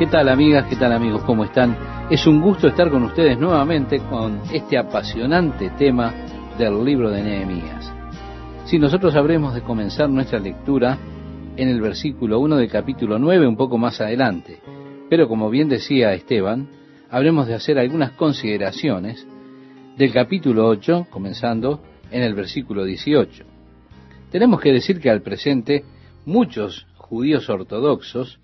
¿Qué tal amigas? ¿Qué tal amigos? ¿Cómo están? Es un gusto estar con ustedes nuevamente con este apasionante tema del libro de Nehemías. Si nosotros habremos de comenzar nuestra lectura en el versículo 1 del capítulo 9 un poco más adelante, pero como bien decía Esteban, habremos de hacer algunas consideraciones del capítulo 8, comenzando en el versículo 18. Tenemos que decir que al presente muchos judíos ortodoxos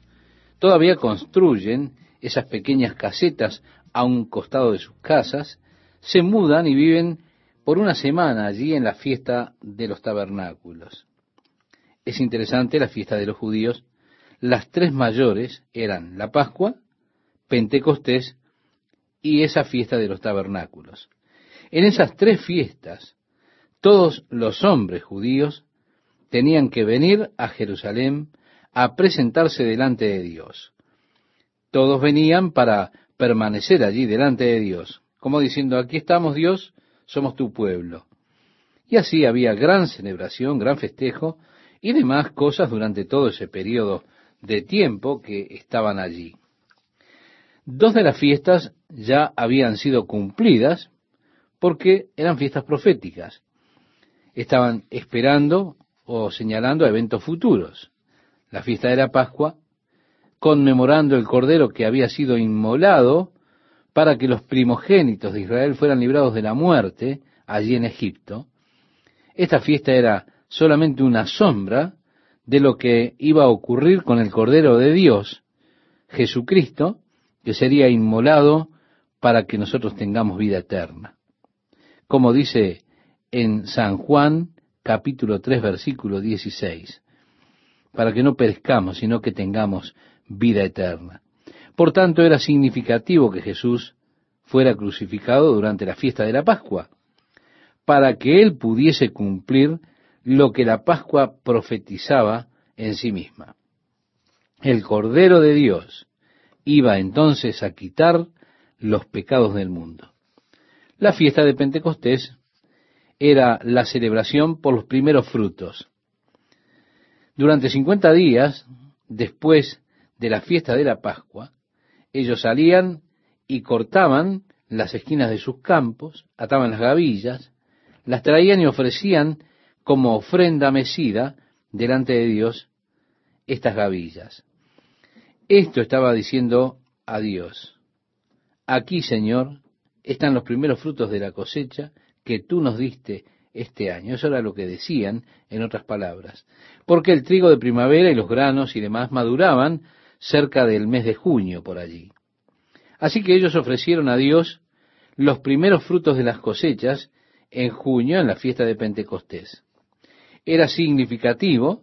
todavía construyen esas pequeñas casetas a un costado de sus casas, se mudan y viven por una semana allí en la fiesta de los tabernáculos. Es interesante la fiesta de los judíos. Las tres mayores eran la Pascua, Pentecostés y esa fiesta de los tabernáculos. En esas tres fiestas, todos los hombres judíos tenían que venir a Jerusalén a presentarse delante de Dios. Todos venían para permanecer allí delante de Dios, como diciendo, aquí estamos Dios, somos tu pueblo. Y así había gran celebración, gran festejo y demás cosas durante todo ese periodo de tiempo que estaban allí. Dos de las fiestas ya habían sido cumplidas porque eran fiestas proféticas. Estaban esperando o señalando eventos futuros la fiesta de la Pascua, conmemorando el cordero que había sido inmolado para que los primogénitos de Israel fueran librados de la muerte allí en Egipto. Esta fiesta era solamente una sombra de lo que iba a ocurrir con el Cordero de Dios, Jesucristo, que sería inmolado para que nosotros tengamos vida eterna. Como dice en San Juan capítulo 3 versículo 16 para que no perezcamos, sino que tengamos vida eterna. Por tanto, era significativo que Jesús fuera crucificado durante la fiesta de la Pascua, para que Él pudiese cumplir lo que la Pascua profetizaba en sí misma. El Cordero de Dios iba entonces a quitar los pecados del mundo. La fiesta de Pentecostés era la celebración por los primeros frutos. Durante 50 días, después de la fiesta de la Pascua, ellos salían y cortaban las esquinas de sus campos, ataban las gavillas, las traían y ofrecían como ofrenda mecida delante de Dios estas gavillas. Esto estaba diciendo a Dios, aquí Señor están los primeros frutos de la cosecha que tú nos diste este año. Eso era lo que decían, en otras palabras. Porque el trigo de primavera y los granos y demás maduraban cerca del mes de junio por allí. Así que ellos ofrecieron a Dios los primeros frutos de las cosechas en junio, en la fiesta de Pentecostés. Era significativo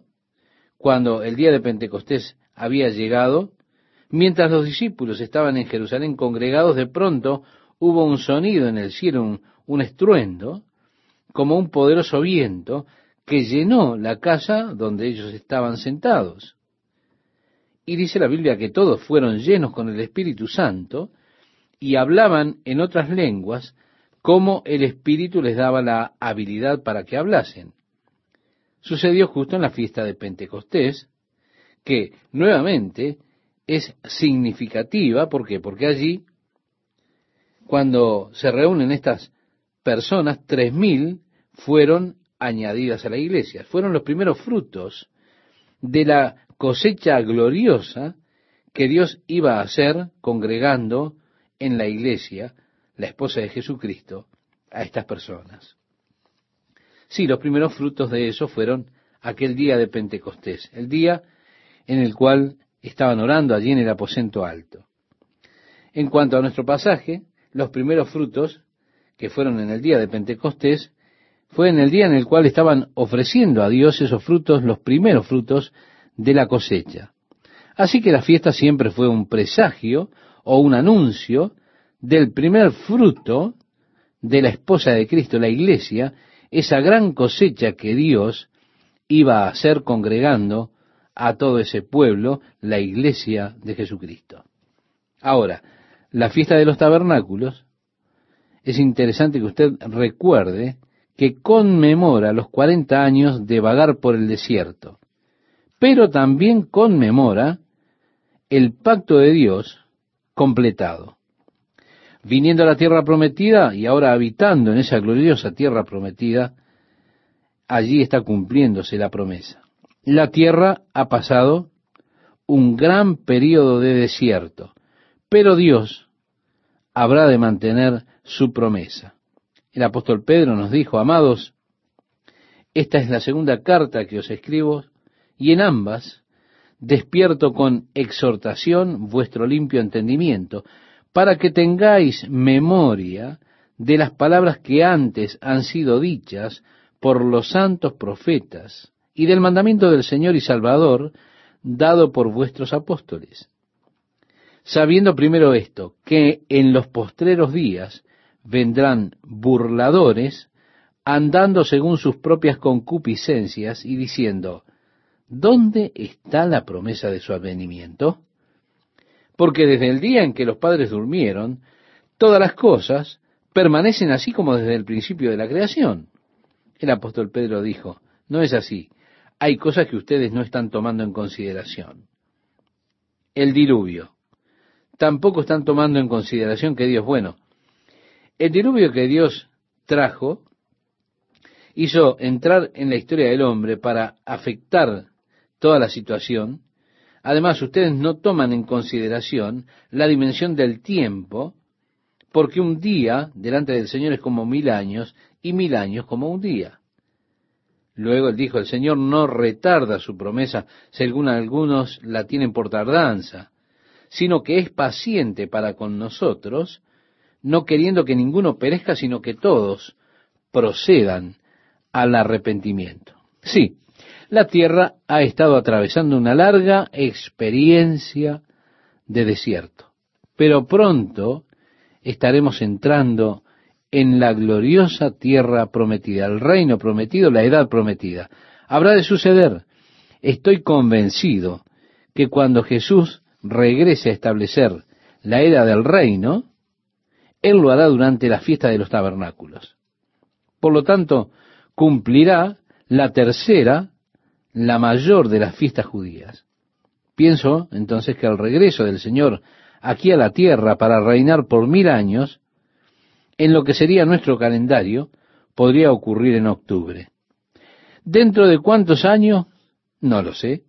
cuando el día de Pentecostés había llegado, mientras los discípulos estaban en Jerusalén congregados, de pronto hubo un sonido en el cielo, un, un estruendo, como un poderoso viento que llenó la casa donde ellos estaban sentados. Y dice la Biblia que todos fueron llenos con el Espíritu Santo y hablaban en otras lenguas como el Espíritu les daba la habilidad para que hablasen. Sucedió justo en la fiesta de Pentecostés, que nuevamente es significativa, ¿por qué? Porque allí, cuando se reúnen estas personas, tres mil, fueron añadidas a la iglesia. Fueron los primeros frutos de la cosecha gloriosa que Dios iba a hacer congregando en la iglesia, la esposa de Jesucristo, a estas personas. Sí, los primeros frutos de eso fueron aquel día de Pentecostés, el día en el cual estaban orando allí en el aposento alto. En cuanto a nuestro pasaje, los primeros frutos que fueron en el día de Pentecostés fue en el día en el cual estaban ofreciendo a Dios esos frutos, los primeros frutos de la cosecha. Así que la fiesta siempre fue un presagio o un anuncio del primer fruto de la esposa de Cristo, la iglesia, esa gran cosecha que Dios iba a hacer congregando a todo ese pueblo, la iglesia de Jesucristo. Ahora, la fiesta de los tabernáculos, es interesante que usted recuerde que conmemora los 40 años de vagar por el desierto, pero también conmemora el pacto de Dios completado. Viniendo a la tierra prometida y ahora habitando en esa gloriosa tierra prometida, allí está cumpliéndose la promesa. La tierra ha pasado un gran periodo de desierto, pero Dios habrá de mantener su promesa. El apóstol Pedro nos dijo, amados, esta es la segunda carta que os escribo, y en ambas despierto con exhortación vuestro limpio entendimiento, para que tengáis memoria de las palabras que antes han sido dichas por los santos profetas, y del mandamiento del Señor y Salvador dado por vuestros apóstoles. Sabiendo primero esto, que en los postreros días vendrán burladores, andando según sus propias concupiscencias y diciendo, ¿dónde está la promesa de su advenimiento? Porque desde el día en que los padres durmieron, todas las cosas permanecen así como desde el principio de la creación. El apóstol Pedro dijo, no es así, hay cosas que ustedes no están tomando en consideración. El diluvio. Tampoco están tomando en consideración que Dios, bueno, el diluvio que Dios trajo hizo entrar en la historia del hombre para afectar toda la situación. Además, ustedes no toman en consideración la dimensión del tiempo, porque un día delante del Señor es como mil años y mil años como un día. Luego él dijo, el Señor no retarda su promesa, según algunos la tienen por tardanza, sino que es paciente para con nosotros, no queriendo que ninguno perezca, sino que todos procedan al arrepentimiento. Sí, la tierra ha estado atravesando una larga experiencia de desierto, pero pronto estaremos entrando en la gloriosa tierra prometida, el reino prometido, la edad prometida. Habrá de suceder. Estoy convencido que cuando Jesús regrese a establecer la era del reino, Él lo hará durante la fiesta de los tabernáculos. Por lo tanto, cumplirá la tercera, la mayor de las fiestas judías. Pienso entonces que el regreso del Señor aquí a la tierra para reinar por mil años en lo que sería nuestro calendario, podría ocurrir en octubre. ¿Dentro de cuántos años? No lo sé.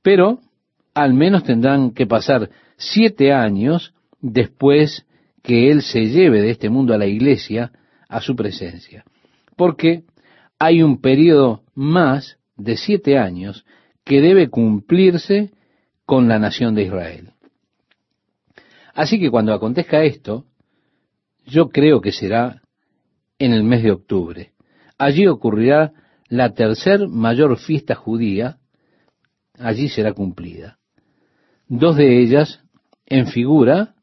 Pero al menos tendrán que pasar siete años después que Él se lleve de este mundo a la iglesia a su presencia. Porque hay un periodo más de siete años que debe cumplirse con la nación de Israel. Así que cuando acontezca esto, yo creo que será en el mes de octubre. Allí ocurrirá la tercer mayor fiesta judía, allí será cumplida. Dos de ellas, en figura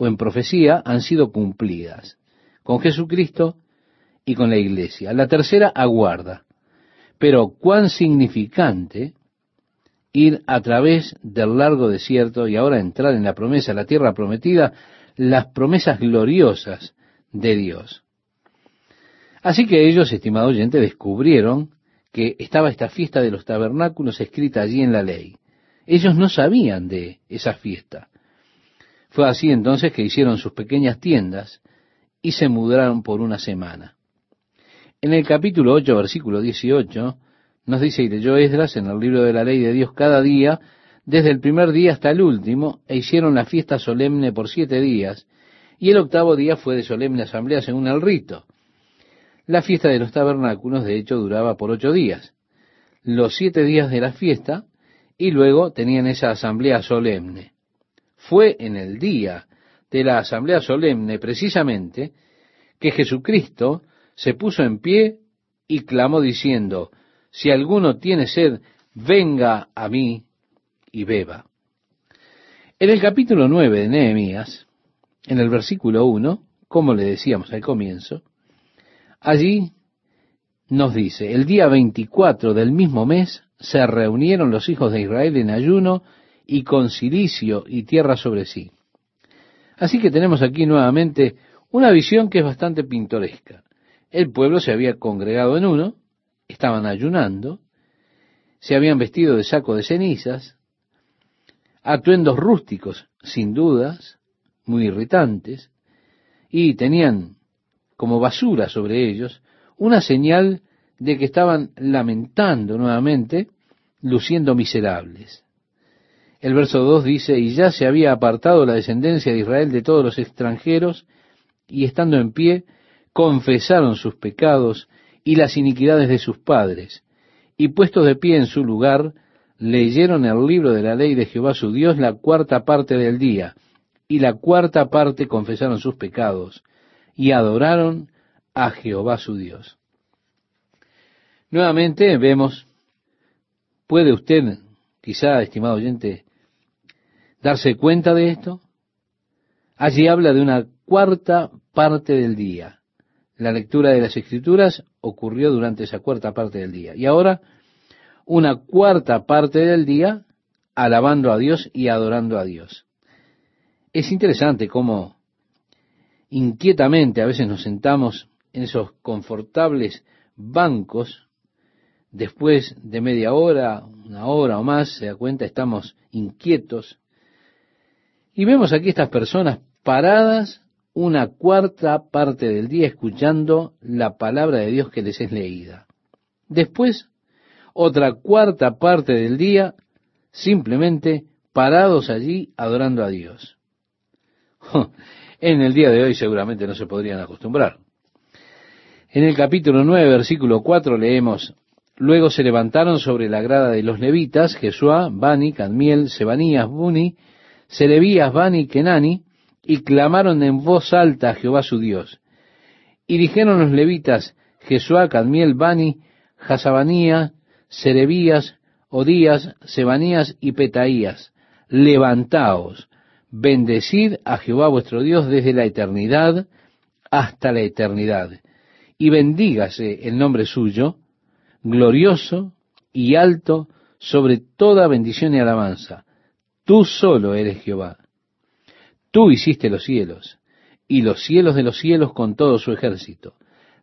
o en profecía, han sido cumplidas, con Jesucristo y con la iglesia. La tercera aguarda. Pero cuán significante ir a través del largo desierto y ahora entrar en la promesa, la tierra prometida, las promesas gloriosas de Dios. Así que ellos, estimado oyente, descubrieron que estaba esta fiesta de los tabernáculos escrita allí en la ley. Ellos no sabían de esa fiesta. Fue así entonces que hicieron sus pequeñas tiendas y se mudaron por una semana. En el capítulo 8, versículo 18, nos dice, y leyó Esdras en el libro de la ley de Dios cada día, desde el primer día hasta el último, e hicieron la fiesta solemne por siete días, y el octavo día fue de solemne asamblea según el rito. La fiesta de los tabernáculos, de hecho, duraba por ocho días, los siete días de la fiesta, y luego tenían esa asamblea solemne. Fue en el día de la asamblea solemne, precisamente, que Jesucristo se puso en pie y clamó diciendo, si alguno tiene sed, venga a mí y beba. En el capítulo 9 de Nehemías, en el versículo 1, como le decíamos al comienzo, allí nos dice, el día 24 del mismo mes se reunieron los hijos de Israel en ayuno y con silicio y tierra sobre sí. Así que tenemos aquí nuevamente una visión que es bastante pintoresca. El pueblo se había congregado en uno, estaban ayunando, se habían vestido de saco de cenizas, atuendos rústicos, sin dudas, muy irritantes, y tenían como basura sobre ellos una señal de que estaban lamentando nuevamente, luciendo miserables. El verso 2 dice, y ya se había apartado la descendencia de Israel de todos los extranjeros, y estando en pie, confesaron sus pecados y las iniquidades de sus padres, y puestos de pie en su lugar, leyeron el libro de la ley de Jehová su Dios la cuarta parte del día, y la cuarta parte confesaron sus pecados, y adoraron a Jehová su Dios. Nuevamente vemos, ¿puede usted, quizá, estimado oyente, darse cuenta de esto? Allí habla de una cuarta parte del día. La lectura de las escrituras ocurrió durante esa cuarta parte del día. Y ahora, una cuarta parte del día alabando a Dios y adorando a Dios. Es interesante cómo inquietamente a veces nos sentamos en esos confortables bancos después de media hora, una hora o más, se da cuenta, estamos inquietos. Y vemos aquí estas personas paradas una cuarta parte del día escuchando la palabra de Dios que les es leída. Después, otra cuarta parte del día simplemente parados allí adorando a Dios. En el día de hoy seguramente no se podrían acostumbrar. En el capítulo 9, versículo 4 leemos, Luego se levantaron sobre la grada de los levitas, Jesúa, Bani, Cadmiel, Sebanías, Buni, Serebías, Bani, Kenani, y clamaron en voz alta a Jehová su Dios. Y dijeron los levitas, Jesúa, Cadmiel, Bani, Jasabanía, Serebías, Odías, Sebanías y Petaías, levantaos, bendecid a Jehová vuestro Dios desde la eternidad hasta la eternidad, y bendígase el nombre suyo, glorioso y alto sobre toda bendición y alabanza. Tú solo eres Jehová. Tú hiciste los cielos, y los cielos de los cielos con todo su ejército,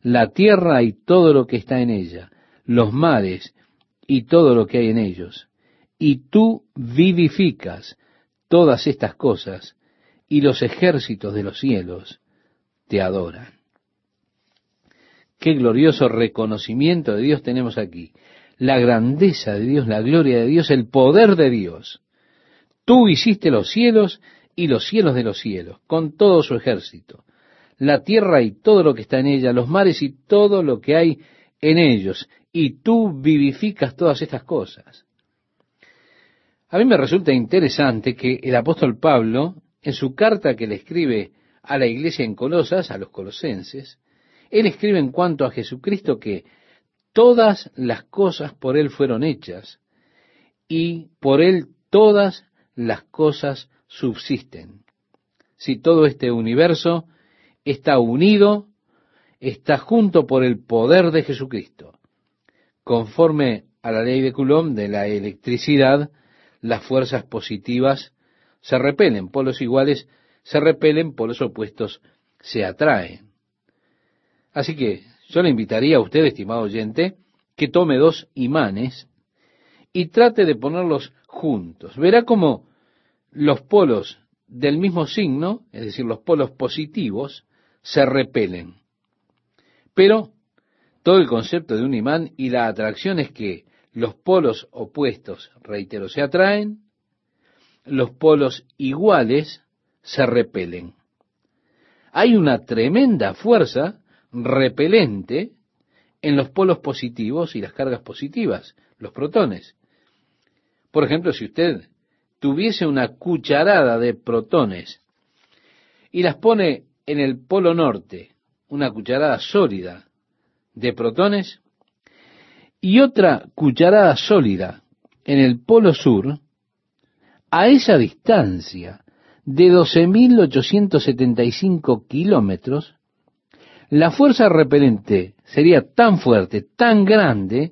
la tierra y todo lo que está en ella, los mares y todo lo que hay en ellos. Y tú vivificas todas estas cosas, y los ejércitos de los cielos te adoran. Qué glorioso reconocimiento de Dios tenemos aquí. La grandeza de Dios, la gloria de Dios, el poder de Dios. Tú hiciste los cielos y los cielos de los cielos, con todo su ejército, la tierra y todo lo que está en ella, los mares y todo lo que hay en ellos, y tú vivificas todas estas cosas. A mí me resulta interesante que el apóstol Pablo, en su carta que le escribe a la iglesia en Colosas, a los colosenses, él escribe en cuanto a Jesucristo que todas las cosas por Él fueron hechas y por Él todas las cosas subsisten. Si todo este universo está unido, está junto por el poder de Jesucristo. Conforme a la ley de Coulomb de la electricidad, las fuerzas positivas se repelen, polos iguales se repelen, polos opuestos se atraen. Así que yo le invitaría a usted, estimado oyente, que tome dos imanes y trate de ponerlos juntos. Verá cómo los polos del mismo signo, es decir, los polos positivos, se repelen. Pero todo el concepto de un imán y la atracción es que los polos opuestos, reitero, se atraen, los polos iguales se repelen. Hay una tremenda fuerza repelente en los polos positivos y las cargas positivas, los protones. Por ejemplo, si usted tuviese una cucharada de protones y las pone en el polo norte, una cucharada sólida de protones, y otra cucharada sólida en el polo sur, a esa distancia de 12.875 kilómetros, la fuerza repelente sería tan fuerte, tan grande,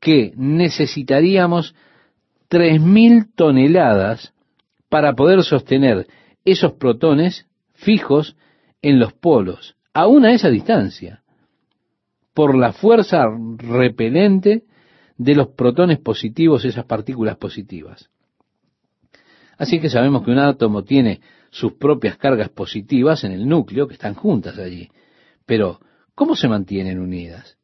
que necesitaríamos 3.000 toneladas para poder sostener esos protones fijos en los polos, aún a esa distancia, por la fuerza repelente de los protones positivos, esas partículas positivas. Así que sabemos que un átomo tiene sus propias cargas positivas en el núcleo, que están juntas allí. Pero, ¿cómo se mantienen unidas?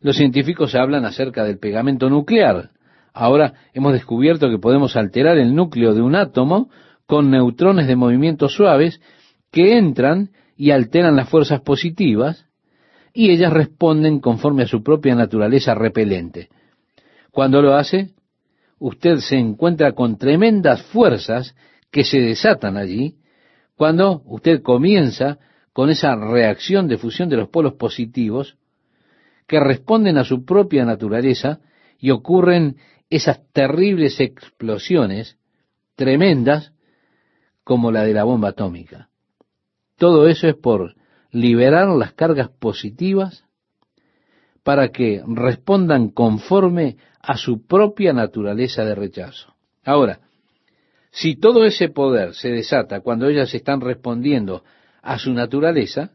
Los científicos hablan acerca del pegamento nuclear. Ahora hemos descubierto que podemos alterar el núcleo de un átomo con neutrones de movimiento suaves que entran y alteran las fuerzas positivas y ellas responden conforme a su propia naturaleza repelente. Cuando lo hace, usted se encuentra con tremendas fuerzas que se desatan allí cuando usted comienza con esa reacción de fusión de los polos positivos que responden a su propia naturaleza y ocurren esas terribles explosiones tremendas como la de la bomba atómica. Todo eso es por liberar las cargas positivas para que respondan conforme a su propia naturaleza de rechazo. Ahora, si todo ese poder se desata cuando ellas están respondiendo a su naturaleza,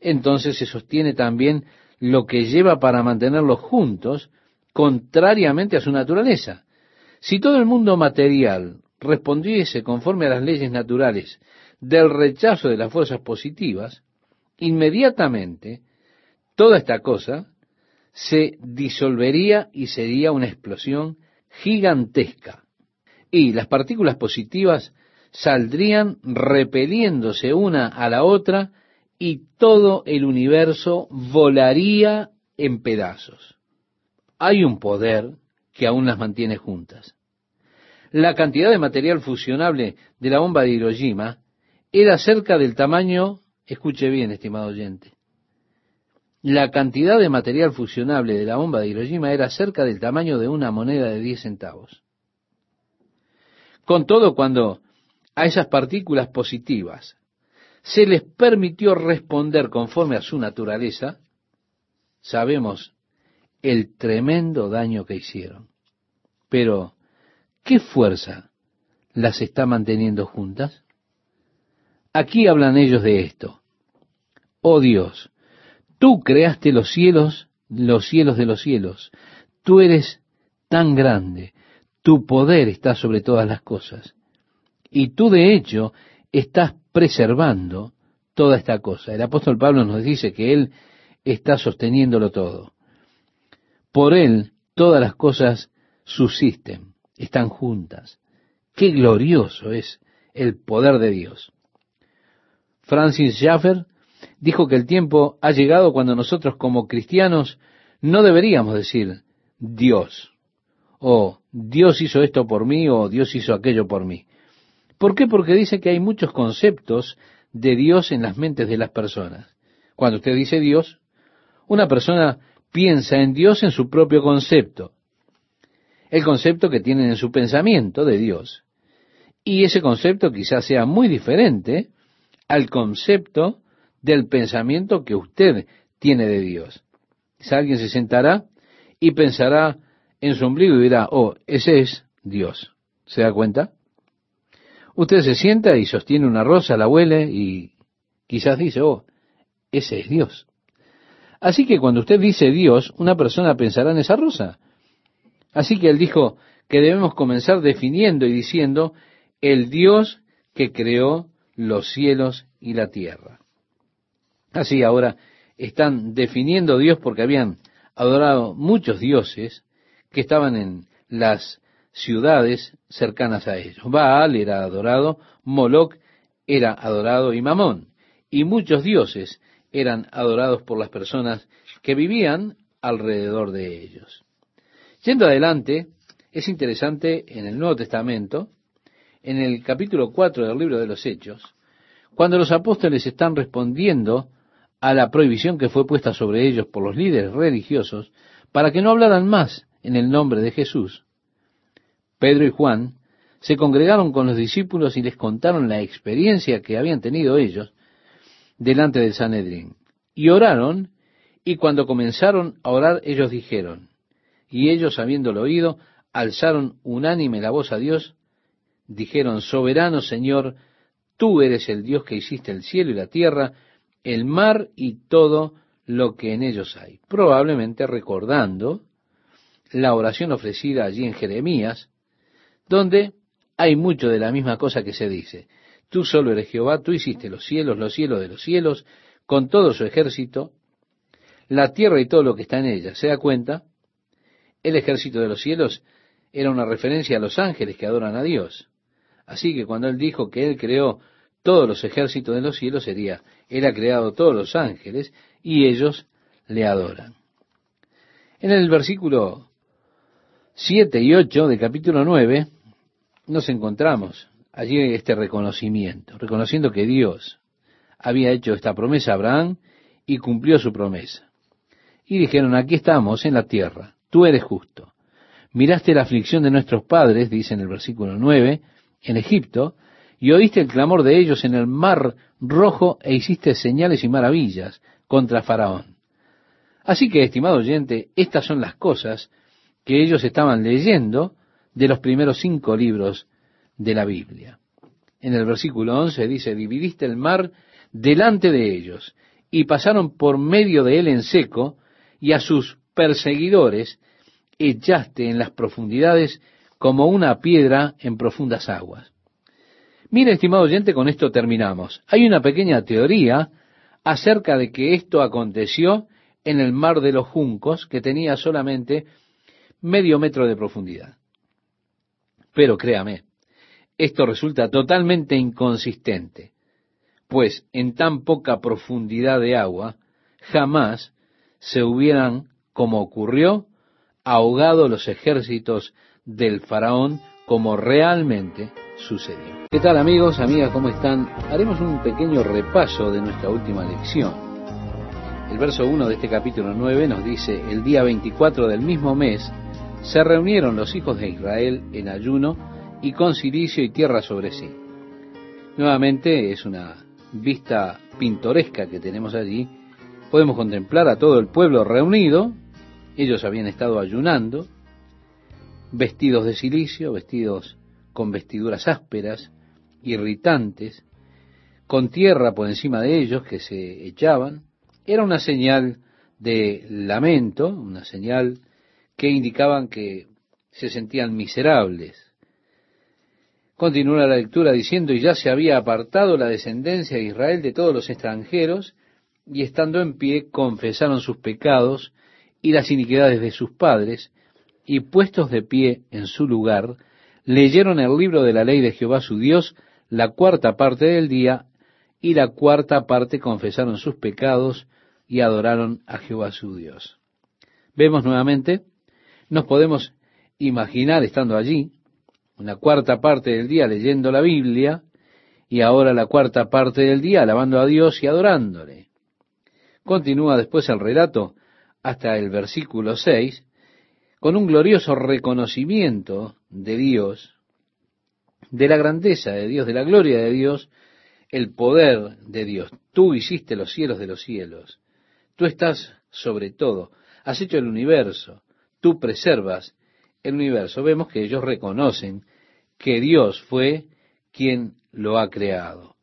entonces se sostiene también lo que lleva para mantenerlos juntos contrariamente a su naturaleza. Si todo el mundo material respondiese conforme a las leyes naturales del rechazo de las fuerzas positivas, inmediatamente toda esta cosa se disolvería y sería una explosión gigantesca. Y las partículas positivas saldrían repeliéndose una a la otra y todo el universo volaría en pedazos. Hay un poder que aún las mantiene juntas. La cantidad de material fusionable de la bomba de Hiroshima era cerca del tamaño, escuche bien, estimado oyente, la cantidad de material fusionable de la bomba de Hiroshima era cerca del tamaño de una moneda de 10 centavos. Con todo, cuando a esas partículas positivas se les permitió responder conforme a su naturaleza, sabemos el tremendo daño que hicieron. Pero, ¿qué fuerza las está manteniendo juntas? Aquí hablan ellos de esto. Oh Dios, tú creaste los cielos, los cielos de los cielos. Tú eres tan grande, tu poder está sobre todas las cosas. Y tú de hecho estás preservando toda esta cosa. El apóstol Pablo nos dice que Él está sosteniéndolo todo. Por Él todas las cosas subsisten, están juntas. Qué glorioso es el poder de Dios. Francis Schaeffer dijo que el tiempo ha llegado cuando nosotros como cristianos no deberíamos decir Dios o Dios hizo esto por mí o Dios hizo aquello por mí. ¿Por qué? Porque dice que hay muchos conceptos de Dios en las mentes de las personas. Cuando usted dice Dios, una persona piensa en Dios en su propio concepto, el concepto que tienen en su pensamiento de Dios. Y ese concepto quizás sea muy diferente al concepto del pensamiento que usted tiene de Dios. Si alguien se sentará y pensará en su ombligo y dirá, oh, ese es Dios. ¿Se da cuenta? Usted se sienta y sostiene una rosa, la huele y quizás dice, oh, ese es Dios. Así que cuando usted dice Dios, una persona pensará en esa rosa. Así que él dijo que debemos comenzar definiendo y diciendo el Dios que creó los cielos y la tierra. Así ahora están definiendo Dios porque habían adorado muchos dioses que estaban en las ciudades cercanas a ellos. Baal era adorado, Moloch era adorado y Mamón. Y muchos dioses eran adorados por las personas que vivían alrededor de ellos. Yendo adelante, es interesante en el Nuevo Testamento, en el capítulo 4 del libro de los Hechos, cuando los apóstoles están respondiendo a la prohibición que fue puesta sobre ellos por los líderes religiosos para que no hablaran más en el nombre de Jesús. Pedro y Juan se congregaron con los discípulos y les contaron la experiencia que habían tenido ellos delante del Sanedrín. Y oraron, y cuando comenzaron a orar ellos dijeron, y ellos habiéndolo oído, alzaron unánime la voz a Dios, dijeron, Soberano Señor, tú eres el Dios que hiciste el cielo y la tierra, el mar y todo lo que en ellos hay. Probablemente recordando la oración ofrecida allí en Jeremías, donde hay mucho de la misma cosa que se dice. Tú solo eres Jehová, tú hiciste los cielos, los cielos de los cielos, con todo su ejército, la tierra y todo lo que está en ella. ¿Se da cuenta? El ejército de los cielos era una referencia a los ángeles que adoran a Dios. Así que cuando él dijo que él creó todos los ejércitos de los cielos, sería, él ha creado todos los ángeles y ellos le adoran. En el versículo 7 y 8 del capítulo 9 nos encontramos allí este reconocimiento, reconociendo que Dios había hecho esta promesa a Abraham y cumplió su promesa. Y dijeron, aquí estamos en la tierra, tú eres justo. Miraste la aflicción de nuestros padres, dice en el versículo 9, en Egipto, y oíste el clamor de ellos en el mar rojo e hiciste señales y maravillas contra Faraón. Así que, estimado oyente, estas son las cosas que ellos estaban leyendo de los primeros cinco libros de la Biblia. En el versículo 11 dice, dividiste el mar delante de ellos y pasaron por medio de él en seco y a sus perseguidores echaste en las profundidades como una piedra en profundas aguas. Mire, estimado oyente, con esto terminamos. Hay una pequeña teoría acerca de que esto aconteció en el mar de los juncos, que tenía solamente medio metro de profundidad. Pero créame, esto resulta totalmente inconsistente, pues en tan poca profundidad de agua jamás se hubieran, como ocurrió, ahogado los ejércitos del faraón como realmente sucedió. ¿Qué tal amigos, amigas, cómo están? Haremos un pequeño repaso de nuestra última lección. El verso 1 de este capítulo 9 nos dice, el día 24 del mismo mes se reunieron los hijos de Israel en ayuno y con silicio y tierra sobre sí. Nuevamente es una vista pintoresca que tenemos allí. Podemos contemplar a todo el pueblo reunido. Ellos habían estado ayunando, vestidos de silicio, vestidos con vestiduras ásperas, irritantes, con tierra por encima de ellos que se echaban. Era una señal de lamento, una señal que indicaban que se sentían miserables. Continúa la lectura diciendo, y ya se había apartado la descendencia de Israel de todos los extranjeros, y estando en pie confesaron sus pecados y las iniquidades de sus padres, y puestos de pie en su lugar, leyeron el libro de la ley de Jehová su Dios la cuarta parte del día, y la cuarta parte confesaron sus pecados y adoraron a Jehová su Dios. Vemos nuevamente, nos podemos imaginar estando allí, una cuarta parte del día leyendo la Biblia, y ahora la cuarta parte del día alabando a Dios y adorándole. Continúa después el relato hasta el versículo 6, con un glorioso reconocimiento de Dios, de la grandeza de Dios, de la gloria de Dios, el poder de Dios. Tú hiciste los cielos de los cielos. Tú estás sobre todo. Has hecho el universo. Tú preservas el universo. Vemos que ellos reconocen que Dios fue quien lo ha creado.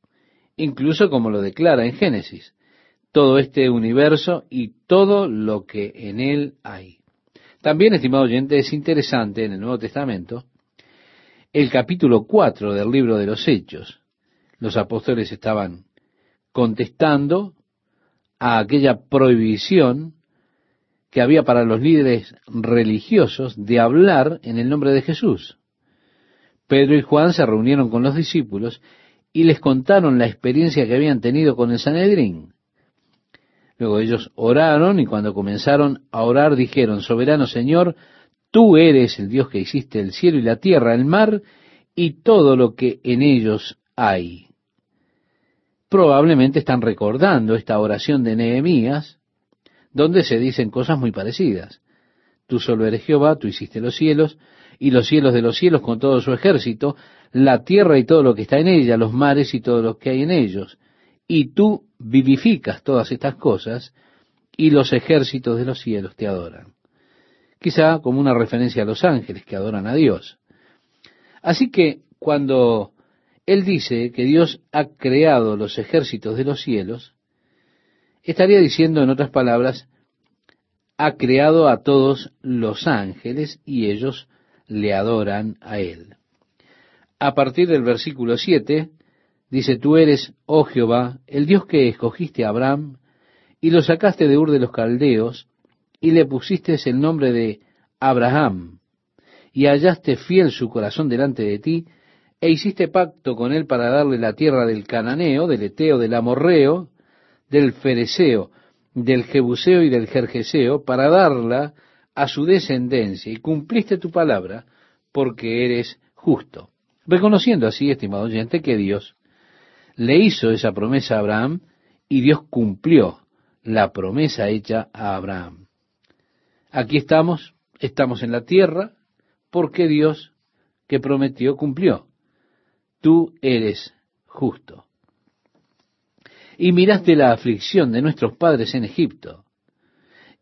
Incluso como lo declara en Génesis, todo este universo y todo lo que en él hay. También, estimado oyente, es interesante en el Nuevo Testamento el capítulo 4 del libro de los Hechos. Los apóstoles estaban contestando a aquella prohibición que había para los líderes religiosos de hablar en el nombre de Jesús. Pedro y Juan se reunieron con los discípulos y les contaron la experiencia que habían tenido con el Sanedrín. Luego ellos oraron y cuando comenzaron a orar dijeron, Soberano Señor, tú eres el Dios que hiciste el cielo y la tierra, el mar y todo lo que en ellos hay. Probablemente están recordando esta oración de Nehemías, donde se dicen cosas muy parecidas. Tú solo eres Jehová, tú hiciste los cielos, y los cielos de los cielos con todo su ejército, la tierra y todo lo que está en ella, los mares y todo lo que hay en ellos y tú vivificas todas estas cosas y los ejércitos de los cielos te adoran. Quizá como una referencia a los ángeles que adoran a Dios. Así que cuando Él dice que Dios ha creado los ejércitos de los cielos, estaría diciendo en otras palabras, ha creado a todos los ángeles y ellos le adoran a Él. a partir del versículo 7, dice, tú eres, oh Jehová, el Dios que escogiste a Abraham, y lo sacaste de Ur de los Caldeos, y le pusiste el nombre de Abraham, y hallaste fiel su corazón delante de ti, e hiciste pacto con él para darle la tierra del Cananeo, del Eteo, del Amorreo, del Fereseo, del Jebuseo y del Jerjeseo, para darla a su descendencia, y cumpliste tu palabra, porque eres justo. Reconociendo así, estimado oyente, que Dios le hizo esa promesa a Abraham, y Dios cumplió la promesa hecha a Abraham. Aquí estamos, estamos en la tierra, porque Dios que prometió cumplió. Tú eres justo. Y miraste la aflicción de nuestros padres en Egipto,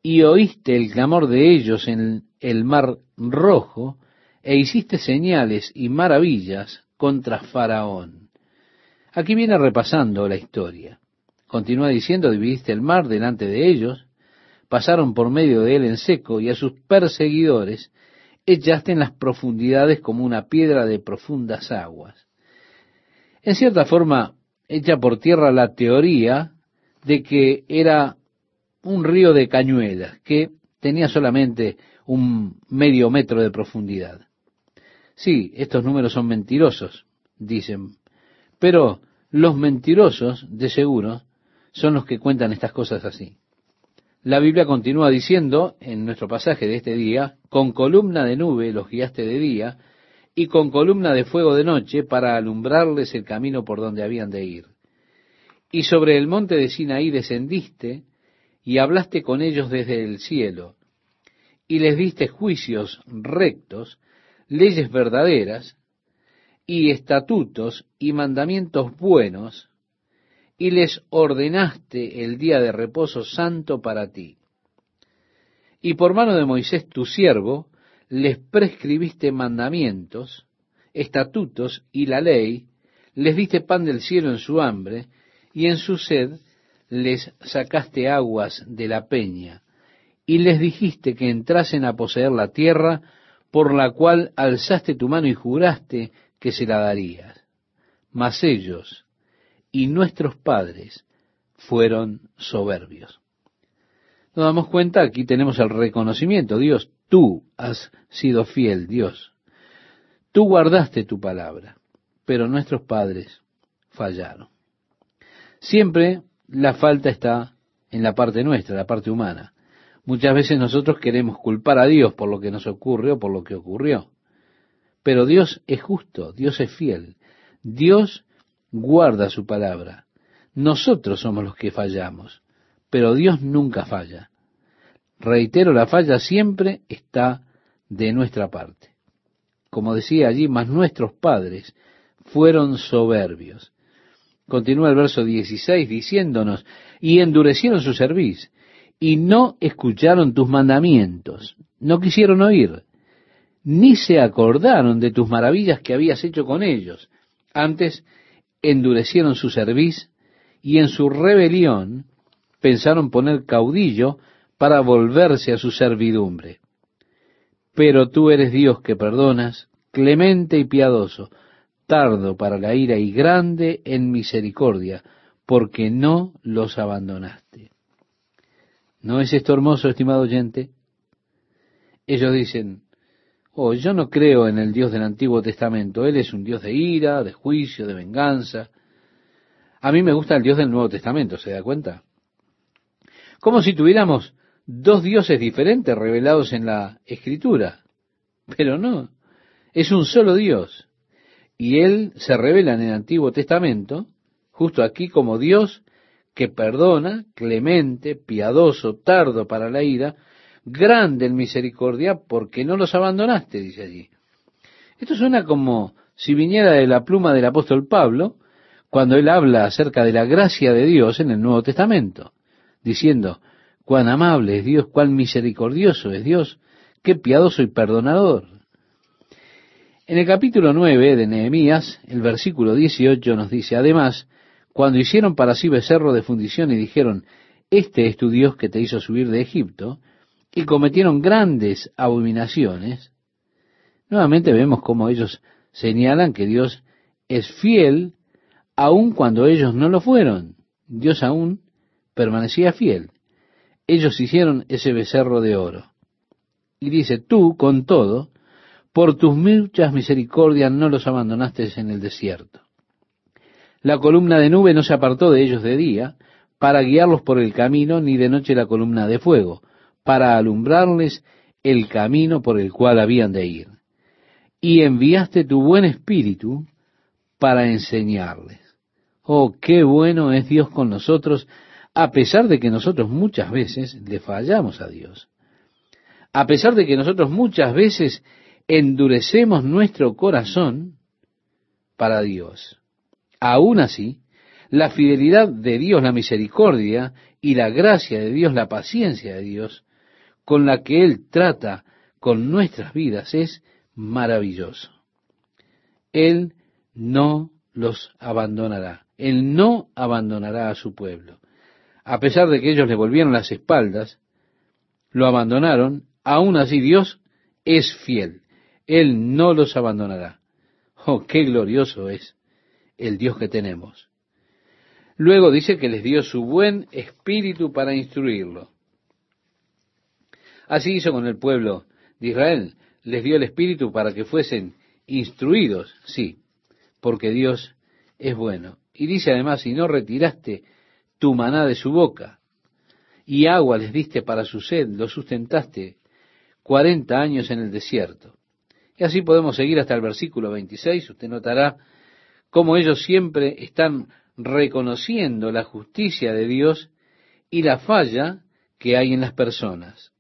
y oíste el clamor de ellos en el mar rojo, e hiciste señales y maravillas contra Faraón. Aquí viene repasando la historia. Continúa diciendo, dividiste el mar delante de ellos, pasaron por medio de él en seco, y a sus perseguidores echaste en las profundidades como una piedra de profundas aguas. En cierta forma, echa por tierra la teoría de que era un río de cañuelas, que tenía solamente un medio metro de profundidad. Sí, estos números son mentirosos, dicen, pero los mentirosos, de seguro, son los que cuentan estas cosas así. La Biblia continúa diciendo en nuestro pasaje de este día, con columna de nube los guiaste de día y con columna de fuego de noche para alumbrarles el camino por donde habían de ir. Y sobre el monte de Sinaí descendiste y hablaste con ellos desde el cielo y les diste juicios rectos, leyes verdaderas y estatutos y mandamientos buenos y les ordenaste el día de reposo santo para ti. Y por mano de Moisés tu siervo, les prescribiste mandamientos, estatutos y la ley, les diste pan del cielo en su hambre, y en su sed les sacaste aguas de la peña, y les dijiste que entrasen a poseer la tierra, por la cual alzaste tu mano y juraste que se la darías. Mas ellos, y nuestros padres fueron soberbios. Nos damos cuenta, aquí tenemos el reconocimiento. Dios, tú has sido fiel, Dios. Tú guardaste tu palabra, pero nuestros padres fallaron. Siempre la falta está en la parte nuestra, la parte humana. Muchas veces nosotros queremos culpar a Dios por lo que nos ocurre o por lo que ocurrió. Pero Dios es justo, Dios es fiel. Dios guarda su palabra. Nosotros somos los que fallamos, pero Dios nunca falla. Reitero, la falla siempre está de nuestra parte. Como decía allí, mas nuestros padres fueron soberbios. Continúa el verso 16 diciéndonos, y endurecieron su cerviz, y no escucharon tus mandamientos, no quisieron oír, ni se acordaron de tus maravillas que habías hecho con ellos. Antes endurecieron su cerviz y en su rebelión pensaron poner caudillo para volverse a su servidumbre. Pero tú eres Dios que perdonas, clemente y piadoso, tardo para la ira y grande en misericordia, porque no los abandonaste. ¿No es esto hermoso, estimado oyente? Ellos dicen, Oh, yo no creo en el Dios del Antiguo Testamento. Él es un Dios de ira, de juicio, de venganza. A mí me gusta el Dios del Nuevo Testamento, ¿se da cuenta? Como si tuviéramos dos dioses diferentes revelados en la Escritura. Pero no, es un solo Dios. Y Él se revela en el Antiguo Testamento, justo aquí como Dios que perdona, clemente, piadoso, tardo para la ira, grande en misericordia porque no los abandonaste, dice allí. Esto suena como si viniera de la pluma del apóstol Pablo cuando él habla acerca de la gracia de Dios en el Nuevo Testamento, diciendo, cuán amable es Dios, cuán misericordioso es Dios, qué piadoso y perdonador. En el capítulo 9 de Nehemías, el versículo 18 nos dice, además, cuando hicieron para sí becerro de fundición y dijeron, este es tu Dios que te hizo subir de Egipto, y cometieron grandes abominaciones, nuevamente vemos cómo ellos señalan que Dios es fiel aun cuando ellos no lo fueron. Dios aún permanecía fiel. Ellos hicieron ese becerro de oro. Y dice, tú, con todo, por tus muchas misericordias no los abandonaste en el desierto. La columna de nube no se apartó de ellos de día para guiarlos por el camino, ni de noche la columna de fuego, para alumbrarles el camino por el cual habían de ir. Y enviaste tu buen espíritu para enseñarles. Oh, qué bueno es Dios con nosotros, a pesar de que nosotros muchas veces le fallamos a Dios. A pesar de que nosotros muchas veces endurecemos nuestro corazón para Dios. Aún así, la fidelidad de Dios, la misericordia y la gracia de Dios, la paciencia de Dios, con la que Él trata con nuestras vidas es maravilloso. Él no los abandonará. Él no abandonará a su pueblo. A pesar de que ellos le volvieron las espaldas, lo abandonaron, aún así Dios es fiel. Él no los abandonará. Oh, qué glorioso es el Dios que tenemos. Luego dice que les dio su buen espíritu para instruirlo. Así hizo con el pueblo de Israel. Les dio el espíritu para que fuesen instruidos, sí, porque Dios es bueno. Y dice además, si no retiraste tu maná de su boca, y agua les diste para su sed, lo sustentaste cuarenta años en el desierto. Y así podemos seguir hasta el versículo 26. Usted notará cómo ellos siempre están reconociendo la justicia de Dios y la falla que hay en las personas.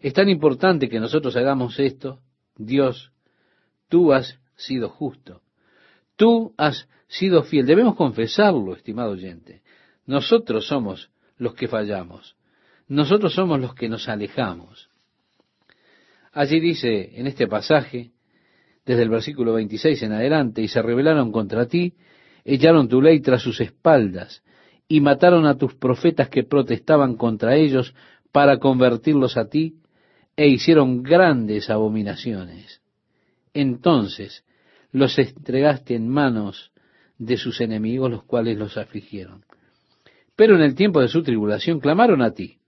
Es tan importante que nosotros hagamos esto. Dios, tú has sido justo. Tú has sido fiel. Debemos confesarlo, estimado oyente. Nosotros somos los que fallamos. Nosotros somos los que nos alejamos. Allí dice en este pasaje, desde el versículo 26 en adelante, y se rebelaron contra ti, echaron tu ley tras sus espaldas, y mataron a tus profetas que protestaban contra ellos para convertirlos a ti, e hicieron grandes abominaciones. Entonces los entregaste en manos de sus enemigos, los cuales los afligieron. Pero en el tiempo de su tribulación clamaron a ti,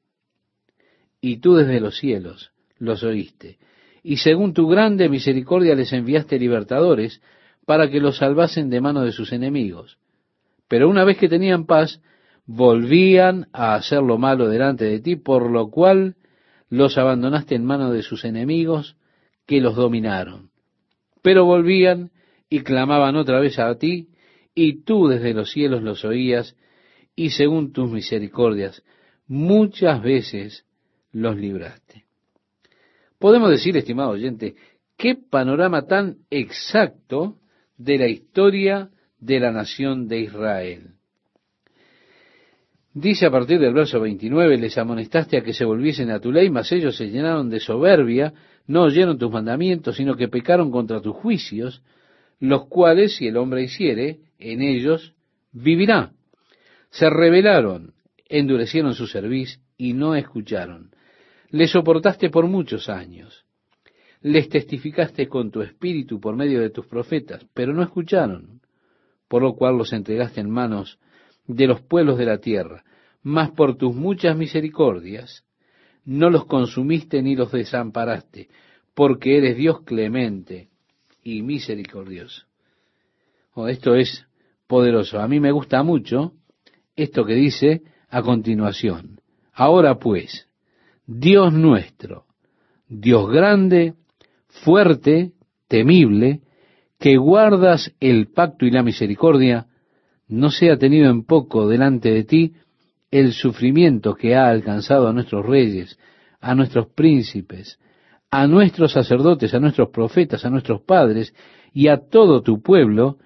y tú desde los cielos los oíste, y según tu grande misericordia les enviaste libertadores para que los salvasen de mano de sus enemigos. Pero una vez que tenían paz, volvían a hacer lo malo delante de ti, por lo cual los abandonaste en mano de sus enemigos que los dominaron. Pero volvían y clamaban otra vez a ti, y tú desde los cielos los oías, y según tus misericordias, muchas veces los libraste. Podemos decir, estimado oyente, qué panorama tan exacto de la historia de la nación de Israel. Dice a partir del verso 29, les amonestaste a que se volviesen a tu ley, mas ellos se llenaron de soberbia, no oyeron tus mandamientos, sino que pecaron contra tus juicios, los cuales, si el hombre hiciere, en ellos vivirá. Se rebelaron, endurecieron su cerviz y no escucharon le soportaste por muchos años. Les testificaste con tu espíritu por medio de tus profetas, pero no escucharon, por lo cual los entregaste en manos de los pueblos de la tierra. Mas por tus muchas misericordias no los consumiste ni los desamparaste, porque eres Dios clemente y misericordioso. Oh, esto es poderoso. A mí me gusta mucho esto que dice a continuación. Ahora pues, Dios nuestro, Dios grande, fuerte, temible, que guardas el pacto y la misericordia, no sea tenido en poco delante de ti el sufrimiento que ha alcanzado a nuestros reyes, a nuestros príncipes, a nuestros sacerdotes, a nuestros profetas, a nuestros padres y a todo tu pueblo,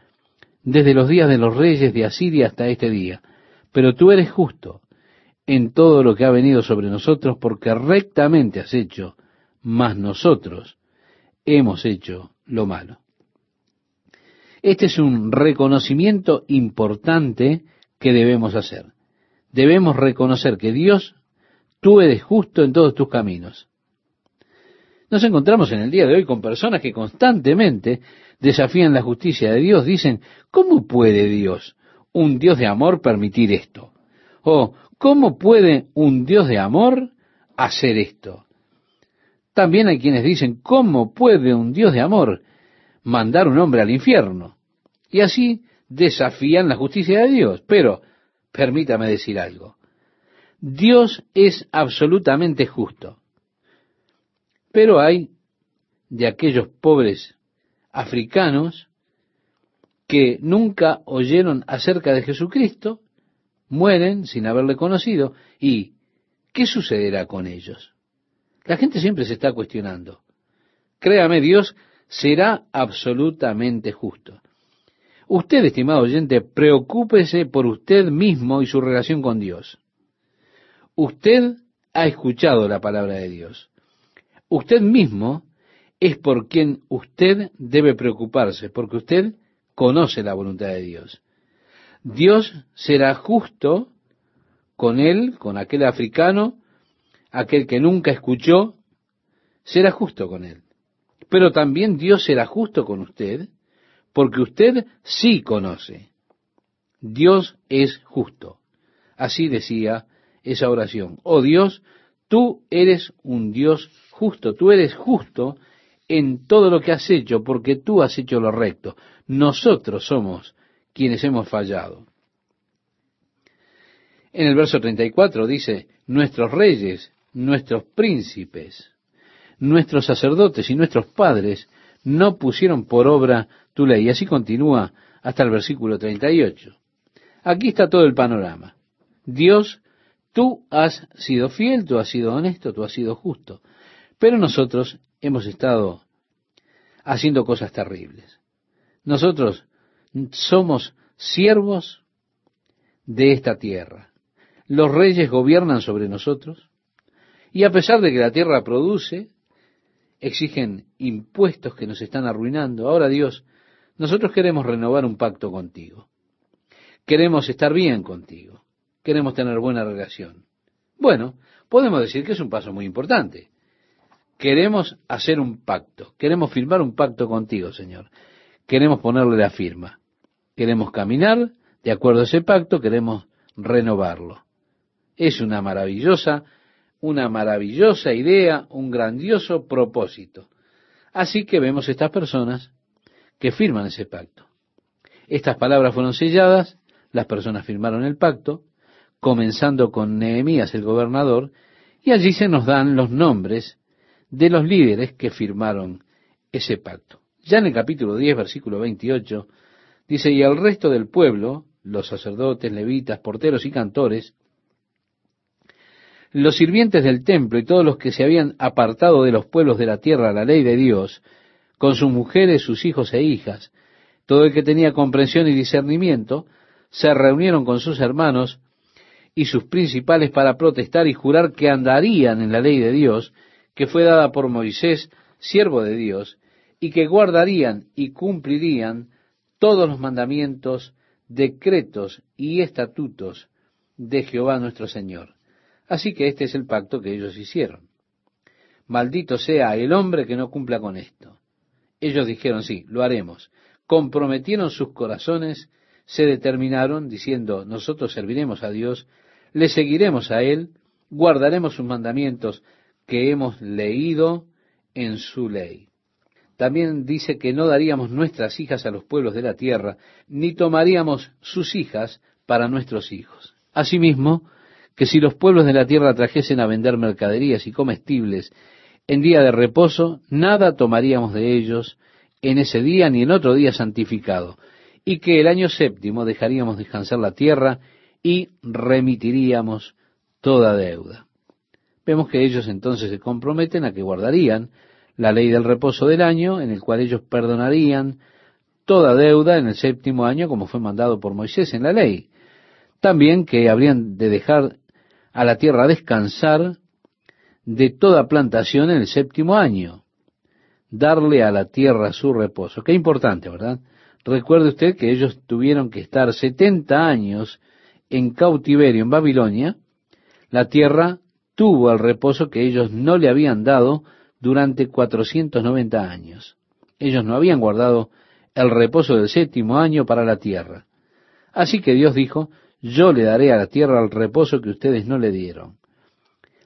desde los días de los reyes de Asiria hasta este día. Pero tú eres justo, en todo lo que ha venido sobre nosotros, porque rectamente has hecho, mas nosotros hemos hecho lo malo. Este es un reconocimiento importante que debemos hacer. Debemos reconocer que Dios, tú eres justo en todos tus caminos. Nos encontramos en el día de hoy con personas que constantemente desafían la justicia de Dios. Dicen, ¿cómo puede Dios, un Dios de amor, permitir esto? O, ¿cómo puede un Dios de amor hacer esto? También hay quienes dicen, ¿cómo puede un Dios de amor mandar un hombre al infierno? Y así desafían la justicia de Dios. Pero, permítame decir algo. Dios es absolutamente justo. Pero hay de aquellos pobres africanos que nunca oyeron acerca de Jesucristo, mueren sin haberle conocido. ¿Y qué sucederá con ellos? La gente siempre se está cuestionando. Créame, Dios será absolutamente justo. Usted, estimado oyente, preocúpese por usted mismo y su relación con Dios. Usted ha escuchado la palabra de Dios. Usted mismo es por quien usted debe preocuparse, porque usted conoce la voluntad de Dios. Dios será justo con él, con aquel africano, aquel que nunca escuchó, será justo con él. Pero también Dios será justo con usted, porque usted sí conoce. Dios es justo. Así decía esa oración. Oh Dios, tú eres un Dios justo, tú eres justo en todo lo que has hecho, porque tú has hecho lo recto. Nosotros somos quienes hemos fallado. En el verso 34 dice, nuestros reyes nuestros príncipes, nuestros sacerdotes y nuestros padres no pusieron por obra tu ley. Y así continúa hasta el versículo 38. Aquí está todo el panorama. Dios, tú has sido fiel, tú has sido honesto, tú has sido justo. Pero nosotros hemos estado haciendo cosas terribles. Nosotros somos siervos de esta tierra. Los reyes gobiernan sobre nosotros. Y a pesar de que la tierra produce, exigen impuestos que nos están arruinando. Ahora Dios, nosotros queremos renovar un pacto contigo. Queremos estar bien contigo. Queremos tener buena relación. Bueno, podemos decir que es un paso muy importante. Queremos hacer un pacto. Queremos firmar un pacto contigo, Señor. Queremos ponerle la firma. Queremos caminar de acuerdo a ese pacto. Queremos renovarlo. Es una maravillosa una maravillosa idea, un grandioso propósito. Así que vemos estas personas que firman ese pacto. Estas palabras fueron selladas, las personas firmaron el pacto, comenzando con Nehemías el gobernador, y allí se nos dan los nombres de los líderes que firmaron ese pacto. Ya en el capítulo 10, versículo 28, dice, y el resto del pueblo, los sacerdotes, levitas, porteros y cantores, los sirvientes del templo y todos los que se habían apartado de los pueblos de la tierra a la ley de Dios, con sus mujeres, sus hijos e hijas, todo el que tenía comprensión y discernimiento, se reunieron con sus hermanos y sus principales para protestar y jurar que andarían en la ley de Dios, que fue dada por Moisés, siervo de Dios, y que guardarían y cumplirían todos los mandamientos, decretos y estatutos de Jehová nuestro Señor. Así que este es el pacto que ellos hicieron. Maldito sea el hombre que no cumpla con esto. Ellos dijeron, sí, lo haremos. Comprometieron sus corazones, se determinaron diciendo, nosotros serviremos a Dios, le seguiremos a Él, guardaremos sus mandamientos que hemos leído en su ley. También dice que no daríamos nuestras hijas a los pueblos de la tierra, ni tomaríamos sus hijas para nuestros hijos. Asimismo, que si los pueblos de la tierra trajesen a vender mercaderías y comestibles en día de reposo, nada tomaríamos de ellos en ese día ni en otro día santificado, y que el año séptimo dejaríamos descansar la tierra y remitiríamos toda deuda. Vemos que ellos entonces se comprometen a que guardarían la ley del reposo del año, en el cual ellos perdonarían toda deuda en el séptimo año, como fue mandado por Moisés en la ley. También que habrían de dejar a la tierra descansar de toda plantación en el séptimo año, darle a la tierra su reposo. Qué importante, ¿verdad? Recuerde usted que ellos tuvieron que estar 70 años en cautiverio en Babilonia. La tierra tuvo el reposo que ellos no le habían dado durante 490 años. Ellos no habían guardado el reposo del séptimo año para la tierra. Así que Dios dijo, yo le daré a la tierra el reposo que ustedes no le dieron.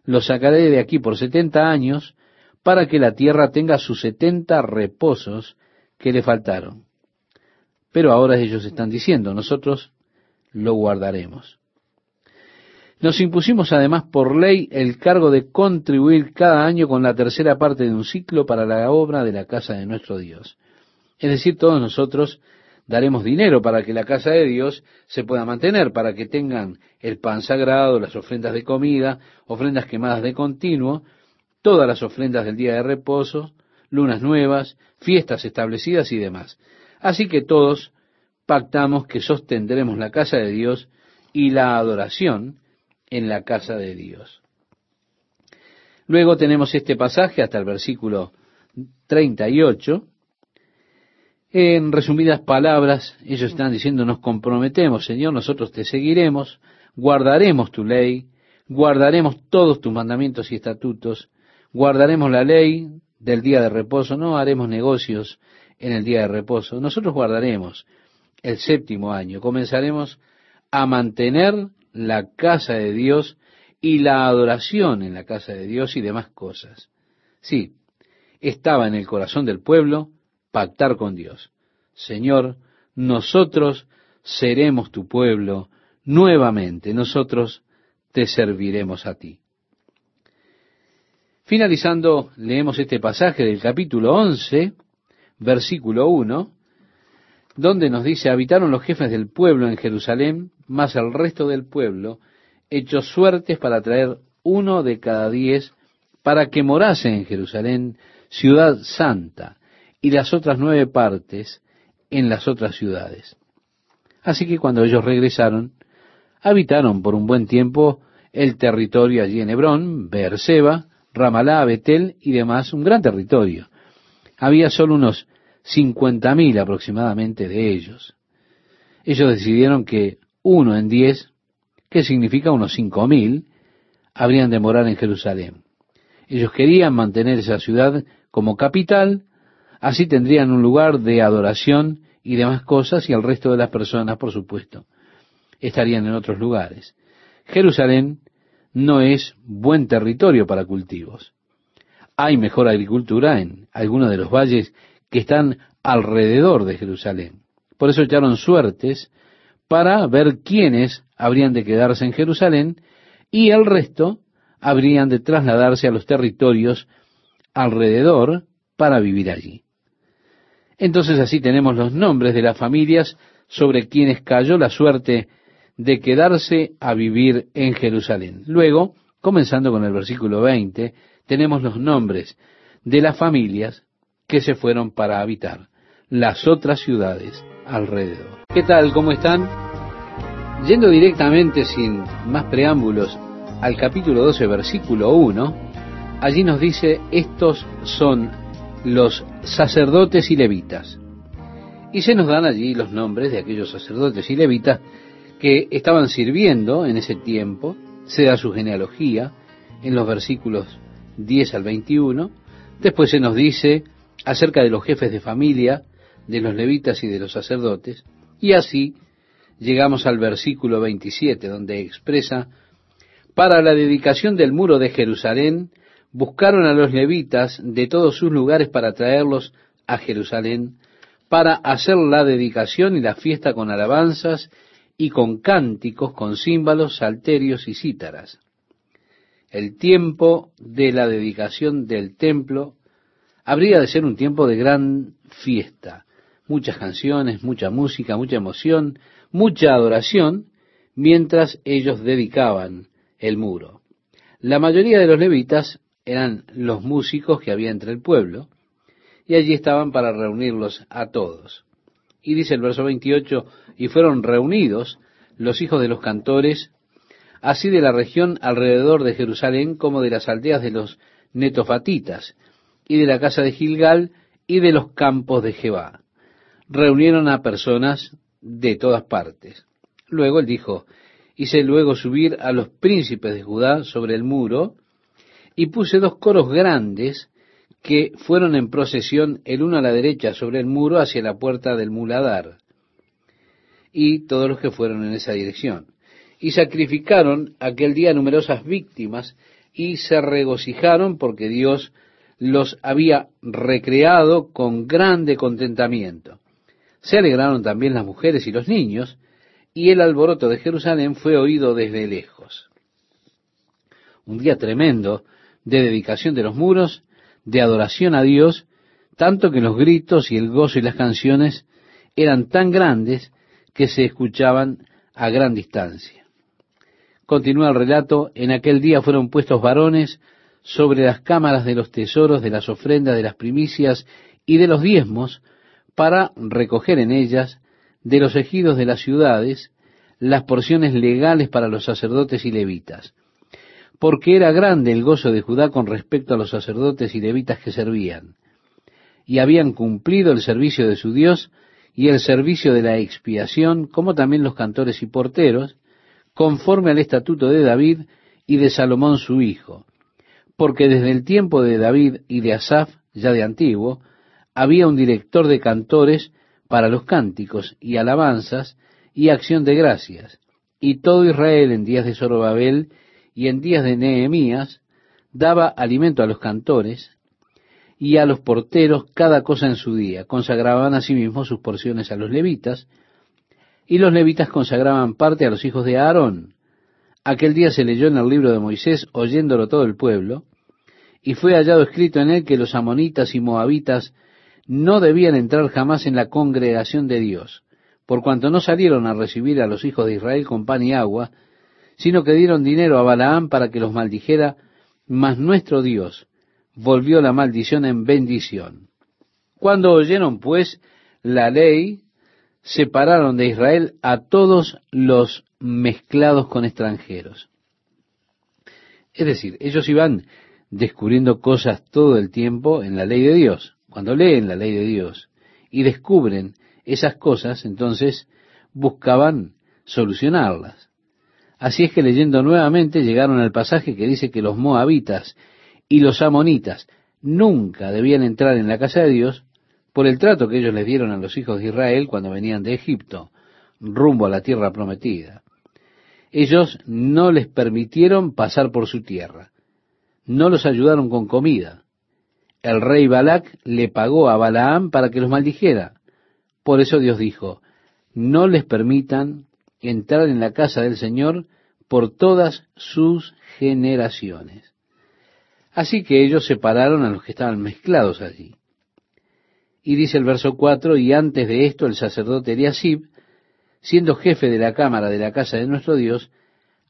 Los sacaré de aquí por setenta años para que la tierra tenga sus setenta reposos que le faltaron. Pero ahora ellos están diciendo, nosotros lo guardaremos. Nos impusimos además por ley el cargo de contribuir cada año con la tercera parte de un ciclo para la obra de la casa de nuestro Dios. Es decir, todos nosotros daremos dinero para que la casa de Dios se pueda mantener, para que tengan el pan sagrado, las ofrendas de comida, ofrendas quemadas de continuo, todas las ofrendas del día de reposo, lunas nuevas, fiestas establecidas y demás. Así que todos pactamos que sostendremos la casa de Dios y la adoración en la casa de Dios. Luego tenemos este pasaje hasta el versículo 38, en resumidas palabras, ellos están diciendo, nos comprometemos, Señor, nosotros te seguiremos, guardaremos tu ley, guardaremos todos tus mandamientos y estatutos, guardaremos la ley del día de reposo, no haremos negocios en el día de reposo, nosotros guardaremos el séptimo año, comenzaremos a mantener la casa de Dios y la adoración en la casa de Dios y demás cosas. Sí, estaba en el corazón del pueblo pactar con Dios. Señor, nosotros seremos tu pueblo nuevamente, nosotros te serviremos a ti. Finalizando, leemos este pasaje del capítulo 11, versículo 1, donde nos dice, habitaron los jefes del pueblo en Jerusalén, más el resto del pueblo, hechos suertes para traer uno de cada diez, para que morase en Jerusalén, ciudad santa, y las otras nueve partes en las otras ciudades. Así que cuando ellos regresaron, habitaron por un buen tiempo el territorio allí en Hebrón, Beerseba, Ramalá, Betel y demás, un gran territorio. Había solo unos cincuenta mil aproximadamente de ellos. Ellos decidieron que uno en diez, que significa unos cinco mil, habrían de morar en Jerusalén. Ellos querían mantener esa ciudad como capital Así tendrían un lugar de adoración y demás cosas y el resto de las personas, por supuesto, estarían en otros lugares. Jerusalén no es buen territorio para cultivos. Hay mejor agricultura en algunos de los valles que están alrededor de Jerusalén. Por eso echaron suertes para ver quiénes habrían de quedarse en Jerusalén y el resto habrían de trasladarse a los territorios alrededor para vivir allí. Entonces así tenemos los nombres de las familias sobre quienes cayó la suerte de quedarse a vivir en Jerusalén. Luego, comenzando con el versículo 20, tenemos los nombres de las familias que se fueron para habitar las otras ciudades alrededor. ¿Qué tal? ¿Cómo están? Yendo directamente sin más preámbulos al capítulo 12, versículo 1, allí nos dice, estos son los sacerdotes y levitas. Y se nos dan allí los nombres de aquellos sacerdotes y levitas que estaban sirviendo en ese tiempo, se da su genealogía en los versículos 10 al 21, después se nos dice acerca de los jefes de familia, de los levitas y de los sacerdotes, y así llegamos al versículo 27, donde expresa, para la dedicación del muro de Jerusalén, buscaron a los levitas de todos sus lugares para traerlos a Jerusalén, para hacer la dedicación y la fiesta con alabanzas y con cánticos, con címbalos, salterios y cítaras. El tiempo de la dedicación del templo habría de ser un tiempo de gran fiesta, muchas canciones, mucha música, mucha emoción, mucha adoración, mientras ellos dedicaban el muro. La mayoría de los levitas eran los músicos que había entre el pueblo, y allí estaban para reunirlos a todos. Y dice el verso 28, y fueron reunidos los hijos de los cantores, así de la región alrededor de Jerusalén como de las aldeas de los netofatitas, y de la casa de Gilgal, y de los campos de Jebá. Reunieron a personas de todas partes. Luego él dijo, hice luego subir a los príncipes de Judá sobre el muro, y puse dos coros grandes que fueron en procesión el uno a la derecha sobre el muro hacia la puerta del muladar, y todos los que fueron en esa dirección. Y sacrificaron aquel día numerosas víctimas y se regocijaron porque Dios los había recreado con grande contentamiento. Se alegraron también las mujeres y los niños, y el alboroto de Jerusalén fue oído desde lejos. Un día tremendo de dedicación de los muros, de adoración a Dios, tanto que los gritos y el gozo y las canciones eran tan grandes que se escuchaban a gran distancia. Continúa el relato, en aquel día fueron puestos varones sobre las cámaras de los tesoros, de las ofrendas, de las primicias y de los diezmos, para recoger en ellas de los ejidos de las ciudades las porciones legales para los sacerdotes y levitas, porque era grande el gozo de Judá con respecto a los sacerdotes y levitas que servían, y habían cumplido el servicio de su Dios y el servicio de la expiación, como también los cantores y porteros, conforme al estatuto de David y de Salomón su hijo, porque desde el tiempo de David y de Asaf, ya de antiguo, había un director de cantores para los cánticos y alabanzas y acción de gracias, y todo Israel en días de Zorobabel y en días de Nehemías daba alimento a los cantores y a los porteros cada cosa en su día, consagraban asimismo sus porciones a los levitas, y los levitas consagraban parte a los hijos de Aarón. Aquel día se leyó en el libro de Moisés, oyéndolo todo el pueblo, y fue hallado escrito en él que los amonitas y moabitas no debían entrar jamás en la congregación de Dios, por cuanto no salieron a recibir a los hijos de Israel con pan y agua, sino que dieron dinero a Balaam para que los maldijera, mas nuestro Dios volvió la maldición en bendición. Cuando oyeron pues la ley, separaron de Israel a todos los mezclados con extranjeros. Es decir, ellos iban descubriendo cosas todo el tiempo en la ley de Dios. Cuando leen la ley de Dios y descubren esas cosas, entonces buscaban solucionarlas. Así es que leyendo nuevamente llegaron al pasaje que dice que los moabitas y los amonitas nunca debían entrar en la casa de Dios por el trato que ellos les dieron a los hijos de Israel cuando venían de Egipto, rumbo a la tierra prometida. Ellos no les permitieron pasar por su tierra, no los ayudaron con comida. El rey Balac le pagó a Balaam para que los maldijera. Por eso Dios dijo, no les permitan entrar en la casa del Señor por todas sus generaciones. Así que ellos separaron a los que estaban mezclados allí. Y dice el verso 4, y antes de esto el sacerdote Eliasib, siendo jefe de la cámara de la casa de nuestro Dios,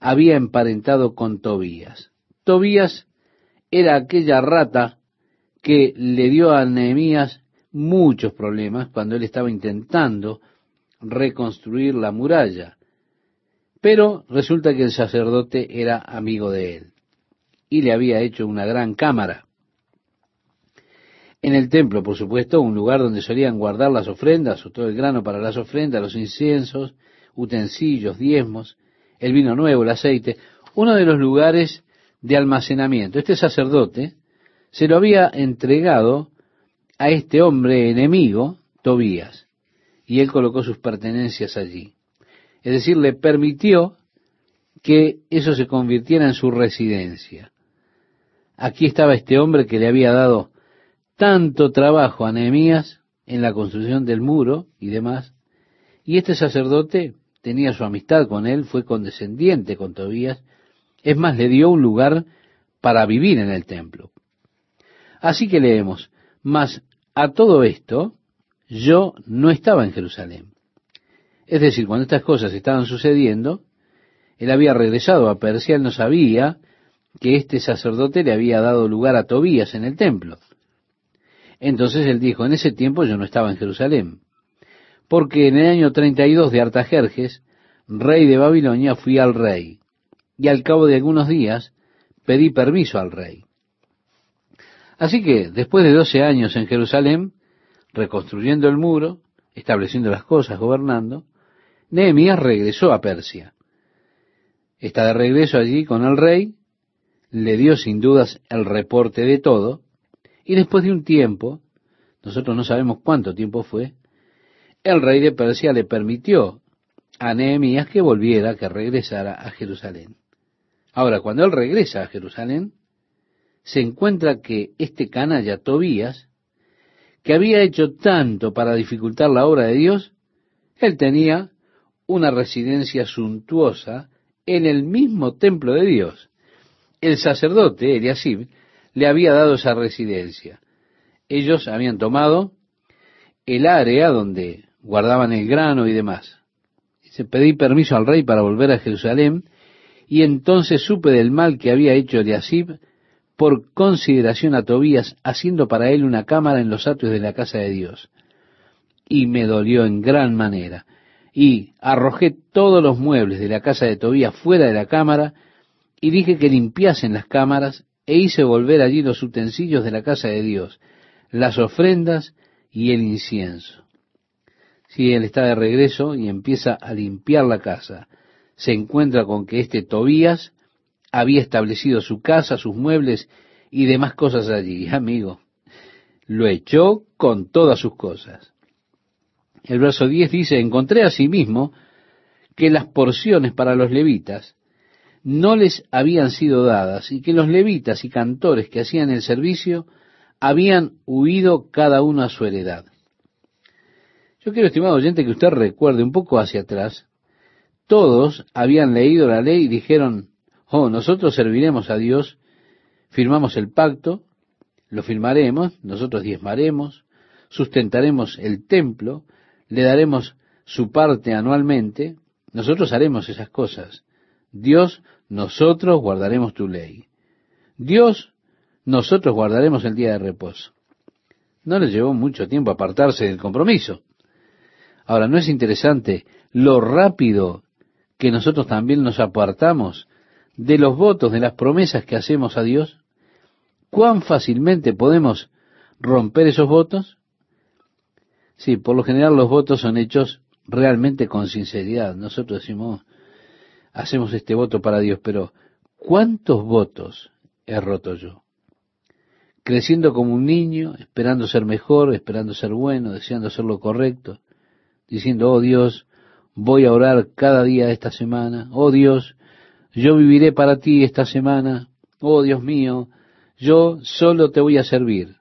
había emparentado con Tobías. Tobías era aquella rata que le dio a Nehemías muchos problemas cuando él estaba intentando reconstruir la muralla. Pero resulta que el sacerdote era amigo de él y le había hecho una gran cámara en el templo, por supuesto, un lugar donde solían guardar las ofrendas, o todo el grano para las ofrendas, los inciensos, utensilios, diezmos, el vino nuevo, el aceite, uno de los lugares de almacenamiento. Este sacerdote se lo había entregado a este hombre enemigo, Tobías, y él colocó sus pertenencias allí. Es decir, le permitió que eso se convirtiera en su residencia. Aquí estaba este hombre que le había dado tanto trabajo a Nehemías en la construcción del muro y demás, y este sacerdote tenía su amistad con él, fue condescendiente con Tobías, es más, le dio un lugar para vivir en el templo. Así que leemos, mas a todo esto yo no estaba en Jerusalén. Es decir, cuando estas cosas estaban sucediendo, él había regresado a Persia, él no sabía que este sacerdote le había dado lugar a Tobías en el templo. Entonces él dijo, en ese tiempo yo no estaba en Jerusalén, porque en el año 32 de Artajerjes, rey de Babilonia, fui al rey, y al cabo de algunos días pedí permiso al rey. Así que, después de doce años en Jerusalén, reconstruyendo el muro, estableciendo las cosas, gobernando, Nehemías regresó a Persia. Está de regreso allí con el rey, le dio sin dudas el reporte de todo, Y después de un tiempo, nosotros no sabemos cuánto tiempo fue, el rey de Persia le permitió a Nehemías que volviera, que regresara a Jerusalén. Ahora, cuando él regresa a Jerusalén, se encuentra que este canalla Tobías, que había hecho tanto para dificultar la obra de Dios, él tenía una residencia suntuosa en el mismo templo de Dios. El sacerdote, Eliasib, le había dado esa residencia. Ellos habían tomado el área donde guardaban el grano y demás. Se pedí permiso al rey para volver a Jerusalén, y entonces supe del mal que había hecho Eliasib por consideración a Tobías, haciendo para él una cámara en los atrios de la casa de Dios. Y me dolió en gran manera y arrojé todos los muebles de la casa de Tobías fuera de la cámara, y dije que limpiasen las cámaras, e hice volver allí los utensilios de la casa de Dios, las ofrendas y el incienso. Si él está de regreso y empieza a limpiar la casa, se encuentra con que este Tobías había establecido su casa, sus muebles y demás cosas allí. Amigo, lo echó con todas sus cosas. El verso 10 dice, encontré asimismo que las porciones para los levitas no les habían sido dadas y que los levitas y cantores que hacían el servicio habían huido cada uno a su heredad. Yo quiero, estimado oyente, que usted recuerde un poco hacia atrás, todos habían leído la ley y dijeron, oh, nosotros serviremos a Dios, firmamos el pacto, lo firmaremos, nosotros diezmaremos, sustentaremos el templo, le daremos su parte anualmente, nosotros haremos esas cosas. Dios, nosotros guardaremos tu ley. Dios, nosotros guardaremos el día de reposo. No les llevó mucho tiempo apartarse del compromiso. Ahora, ¿no es interesante lo rápido que nosotros también nos apartamos de los votos, de las promesas que hacemos a Dios? ¿Cuán fácilmente podemos romper esos votos? Sí, por lo general los votos son hechos realmente con sinceridad. Nosotros decimos, hacemos este voto para Dios, pero ¿cuántos votos he roto yo? Creciendo como un niño, esperando ser mejor, esperando ser bueno, deseando hacer lo correcto, diciendo, oh Dios, voy a orar cada día de esta semana, oh Dios, yo viviré para ti esta semana, oh Dios mío, yo solo te voy a servir.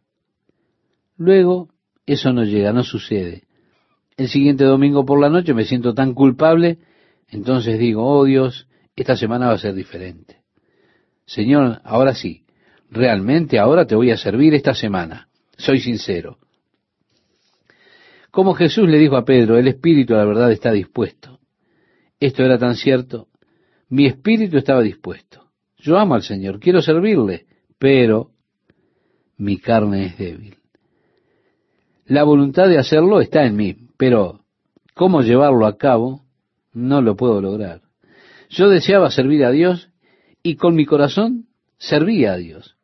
Luego eso no llega, no sucede. El siguiente domingo por la noche me siento tan culpable, entonces digo, oh Dios, esta semana va a ser diferente. Señor, ahora sí, realmente ahora te voy a servir esta semana. Soy sincero. Como Jesús le dijo a Pedro, el espíritu a la verdad está dispuesto. Esto era tan cierto. Mi espíritu estaba dispuesto. Yo amo al Señor, quiero servirle, pero mi carne es débil. La voluntad de hacerlo está en mí, pero cómo llevarlo a cabo no lo puedo lograr. Yo deseaba servir a Dios y con mi corazón servía a Dios,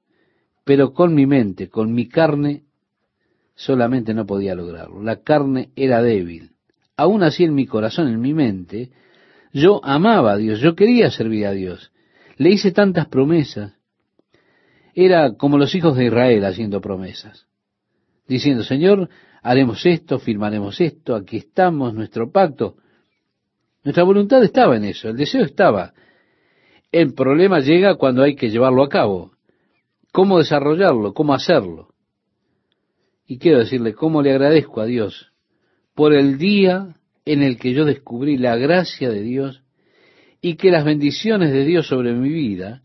pero con mi mente, con mi carne, solamente no podía lograrlo. La carne era débil. Aún así en mi corazón, en mi mente, yo amaba a Dios, yo quería servir a Dios. Le hice tantas promesas. Era como los hijos de Israel haciendo promesas diciendo, Señor, haremos esto, firmaremos esto, aquí estamos, nuestro pacto. Nuestra voluntad estaba en eso, el deseo estaba. El problema llega cuando hay que llevarlo a cabo. ¿Cómo desarrollarlo? ¿Cómo hacerlo? Y quiero decirle cómo le agradezco a Dios por el día en el que yo descubrí la gracia de Dios y que las bendiciones de Dios sobre mi vida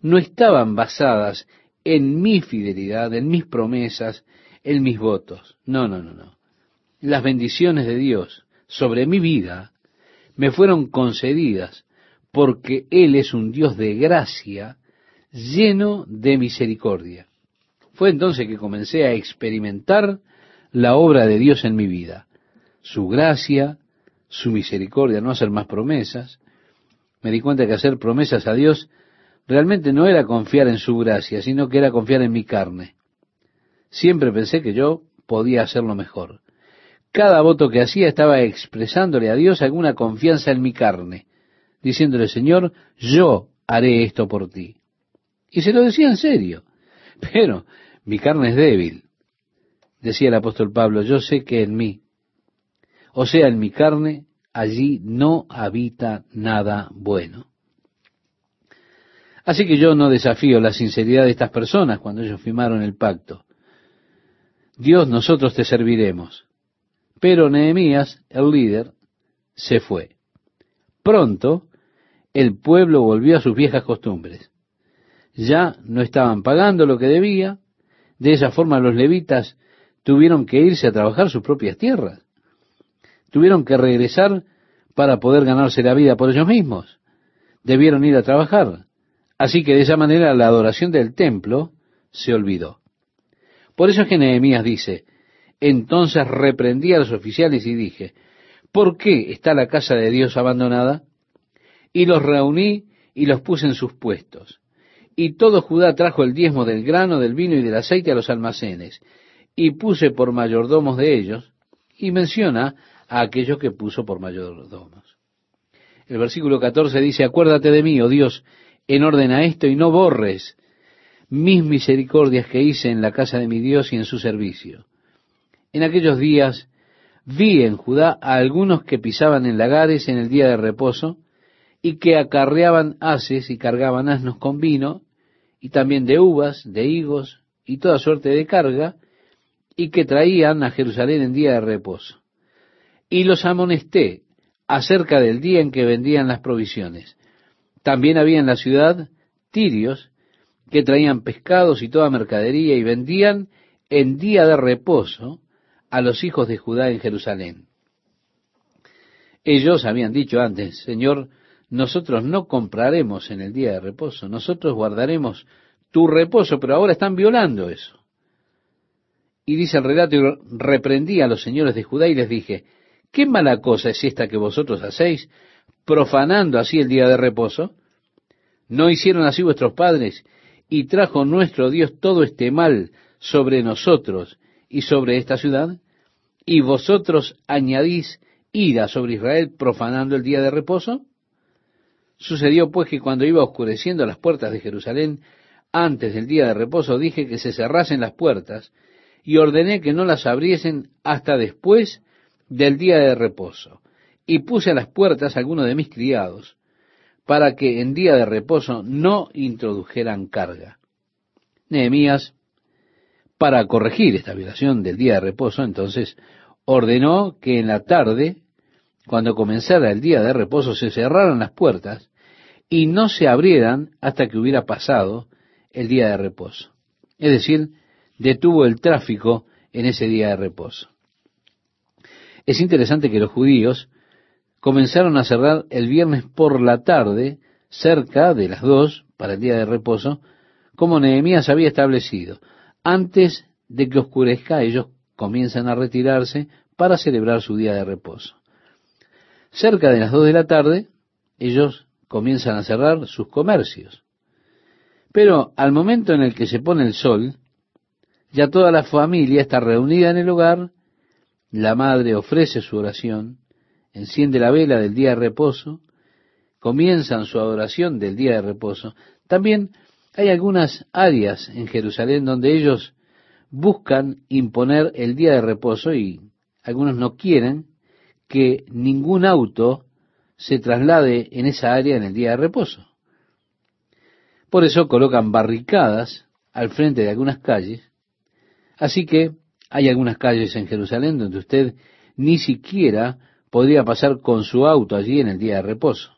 no estaban basadas en mi fidelidad, en mis promesas, en mis votos. No, no, no, no. Las bendiciones de Dios sobre mi vida me fueron concedidas porque Él es un Dios de gracia lleno de misericordia. Fue entonces que comencé a experimentar la obra de Dios en mi vida, su gracia, su misericordia, no hacer más promesas. Me di cuenta que hacer promesas a Dios realmente no era confiar en su gracia, sino que era confiar en mi carne. Siempre pensé que yo podía hacerlo mejor. Cada voto que hacía estaba expresándole a Dios alguna confianza en mi carne, diciéndole, Señor, yo haré esto por ti. Y se lo decía en serio. Pero Mi carne es débil, decía el apóstol Pablo, yo sé que en mí, o sea, en mi carne, allí no habita nada bueno. Así que yo no desafío la sinceridad de estas personas cuando ellos firmaron el pacto. Dios, nosotros te serviremos. Pero Nehemías, el líder, se fue. Pronto, el pueblo volvió a sus viejas costumbres. Ya no estaban pagando lo que debía. De esa forma los levitas tuvieron que irse a trabajar sus propias tierras. Tuvieron que regresar para poder ganarse la vida por ellos mismos. Debieron ir a trabajar. Así que de esa manera la adoración del templo se olvidó. Por eso es que Nehemías dice, entonces reprendí a los oficiales y dije, ¿por qué está la casa de Dios abandonada? Y los reuní y los puse en sus puestos. Y todo Judá trajo el diezmo del grano, del vino y del aceite a los almacenes, y puse por mayordomos de ellos, y menciona a aquellos que puso por mayordomos. El versículo 14 dice, acuérdate de mí, oh Dios, en orden a esto y no borres mis misericordias que hice en la casa de mi Dios y en su servicio. En aquellos días vi en Judá a algunos que pisaban en lagares en el día de reposo y que acarreaban haces y cargaban asnos con vino y también de uvas, de higos y toda suerte de carga y que traían a Jerusalén en día de reposo. Y los amonesté acerca del día en que vendían las provisiones también había en la ciudad tirios que traían pescados y toda mercadería y vendían en día de reposo a los hijos de Judá en Jerusalén. Ellos habían dicho antes, Señor, nosotros no compraremos en el día de reposo, nosotros guardaremos tu reposo, pero ahora están violando eso. Y dice el relato, reprendí a los señores de Judá y les dije, ¿qué mala cosa es esta que vosotros hacéis? profanando así el día de reposo? ¿No hicieron así vuestros padres? Y trajo nuestro Dios todo este mal sobre nosotros y sobre esta ciudad. ¿Y vosotros añadís ira sobre Israel profanando el día de reposo? Sucedió pues que cuando iba oscureciendo las puertas de Jerusalén, antes del día de reposo, dije que se cerrasen las puertas y ordené que no las abriesen hasta después del día de reposo y puse a las puertas a algunos de mis criados, para que en día de reposo no introdujeran carga. Nehemías, para corregir esta violación del día de reposo, entonces ordenó que en la tarde, cuando comenzara el día de reposo, se cerraran las puertas y no se abrieran hasta que hubiera pasado el día de reposo. Es decir, detuvo el tráfico en ese día de reposo. Es interesante que los judíos comenzaron a cerrar el viernes por la tarde, cerca de las dos, para el día de reposo, como Nehemías había establecido. Antes de que oscurezca, ellos comienzan a retirarse para celebrar su día de reposo. Cerca de las dos de la tarde, ellos comienzan a cerrar sus comercios. Pero al momento en el que se pone el sol, ya toda la familia está reunida en el hogar, la madre ofrece su oración, enciende la vela del día de reposo, comienzan su adoración del día de reposo. También hay algunas áreas en Jerusalén donde ellos buscan imponer el día de reposo y algunos no quieren que ningún auto se traslade en esa área en el día de reposo. Por eso colocan barricadas al frente de algunas calles. Así que hay algunas calles en Jerusalén donde usted ni siquiera podría pasar con su auto allí en el día de reposo.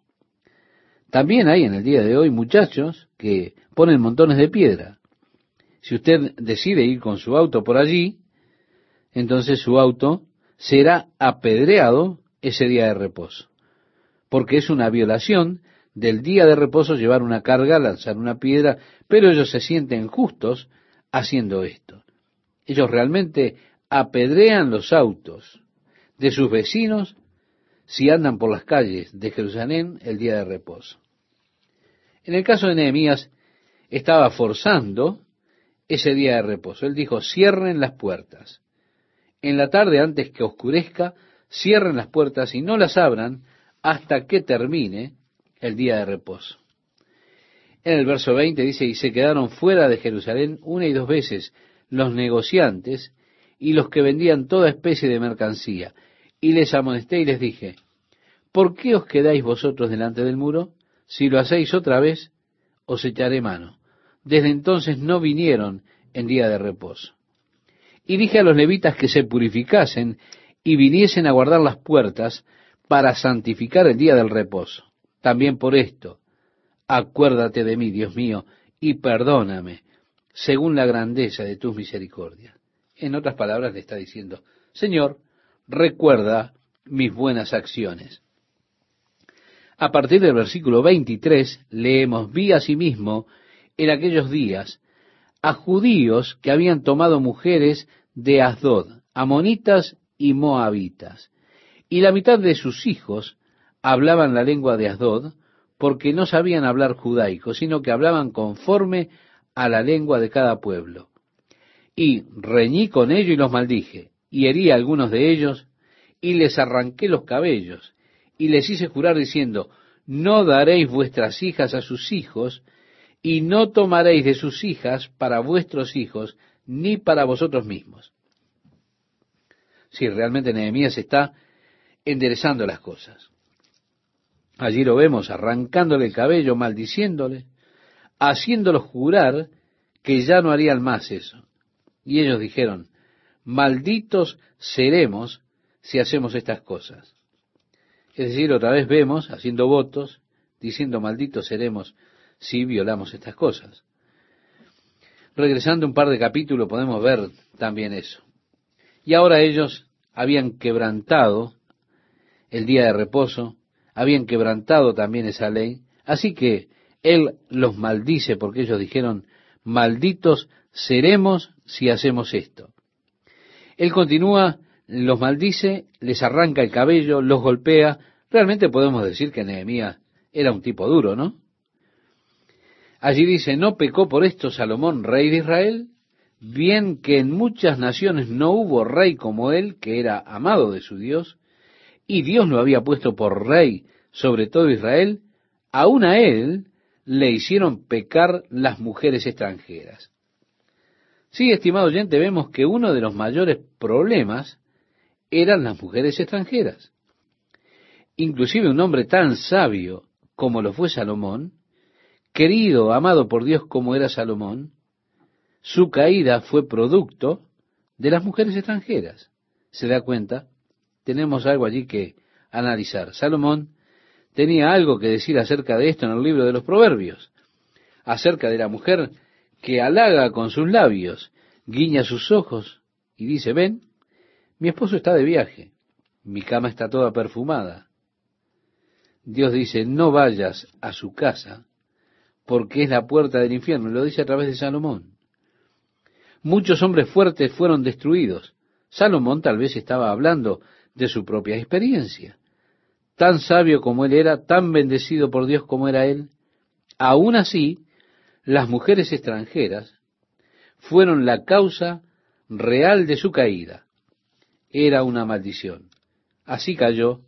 También hay en el día de hoy muchachos que ponen montones de piedra. Si usted decide ir con su auto por allí, entonces su auto será apedreado ese día de reposo, porque es una violación del día de reposo llevar una carga, lanzar una piedra, pero ellos se sienten justos haciendo esto. Ellos realmente apedrean los autos de sus vecinos si andan por las calles de Jerusalén el día de reposo. En el caso de Nehemías, estaba forzando ese día de reposo. Él dijo, cierren las puertas. En la tarde, antes que oscurezca, cierren las puertas y no las abran hasta que termine el día de reposo. En el verso 20 dice, y se quedaron fuera de Jerusalén una y dos veces los negociantes y los que vendían toda especie de mercancía. Y les amonesté y les dije, ¿por qué os quedáis vosotros delante del muro? Si lo hacéis otra vez, os echaré mano. Desde entonces no vinieron en día de reposo. Y dije a los levitas que se purificasen y viniesen a guardar las puertas para santificar el día del reposo. También por esto, acuérdate de mí, Dios mío, y perdóname, según la grandeza de tus misericordias. En otras palabras le está diciendo, Señor, recuerda mis buenas acciones. A partir del versículo 23 leemos, vi asimismo en aquellos días a judíos que habían tomado mujeres de Asdod, amonitas y moabitas, y la mitad de sus hijos hablaban la lengua de Asdod, porque no sabían hablar judaico, sino que hablaban conforme a la lengua de cada pueblo. Y reñí con ellos y los maldije, y herí a algunos de ellos, y les arranqué los cabellos, y les hice jurar diciendo, no daréis vuestras hijas a sus hijos, y no tomaréis de sus hijas para vuestros hijos, ni para vosotros mismos. Si realmente Nehemías está enderezando las cosas. Allí lo vemos arrancándole el cabello, maldiciéndole, haciéndolo jurar que ya no harían más eso. Y ellos dijeron, malditos seremos si hacemos estas cosas. Es decir, otra vez vemos haciendo votos, diciendo malditos seremos si violamos estas cosas. Regresando un par de capítulos podemos ver también eso. Y ahora ellos habían quebrantado el día de reposo, habían quebrantado también esa ley, así que Él los maldice porque ellos dijeron, malditos seremos si hacemos esto. Él continúa, los maldice, les arranca el cabello, los golpea. Realmente podemos decir que Nehemías era un tipo duro, ¿no? Allí dice, ¿no pecó por esto Salomón, rey de Israel? Bien que en muchas naciones no hubo rey como él, que era amado de su Dios, y Dios lo había puesto por rey sobre todo Israel, aún a él le hicieron pecar las mujeres extranjeras. Sí, estimado oyente, vemos que uno de los mayores problemas eran las mujeres extranjeras. Inclusive un hombre tan sabio como lo fue Salomón, querido, amado por Dios como era Salomón, su caída fue producto de las mujeres extranjeras. ¿Se da cuenta? tenemos algo allí que analizar. Salomón tenía algo que decir acerca de esto en el libro de los Proverbios, acerca de la mujer que halaga con sus labios, guiña sus ojos y dice, ven, mi esposo está de viaje, mi cama está toda perfumada. Dios dice, no vayas a su casa, porque es la puerta del infierno, lo dice a través de Salomón. Muchos hombres fuertes fueron destruidos. Salomón tal vez estaba hablando de su propia experiencia. Tan sabio como él era, tan bendecido por Dios como era él, aún así, las mujeres extranjeras fueron la causa real de su caída. Era una maldición. Así cayó,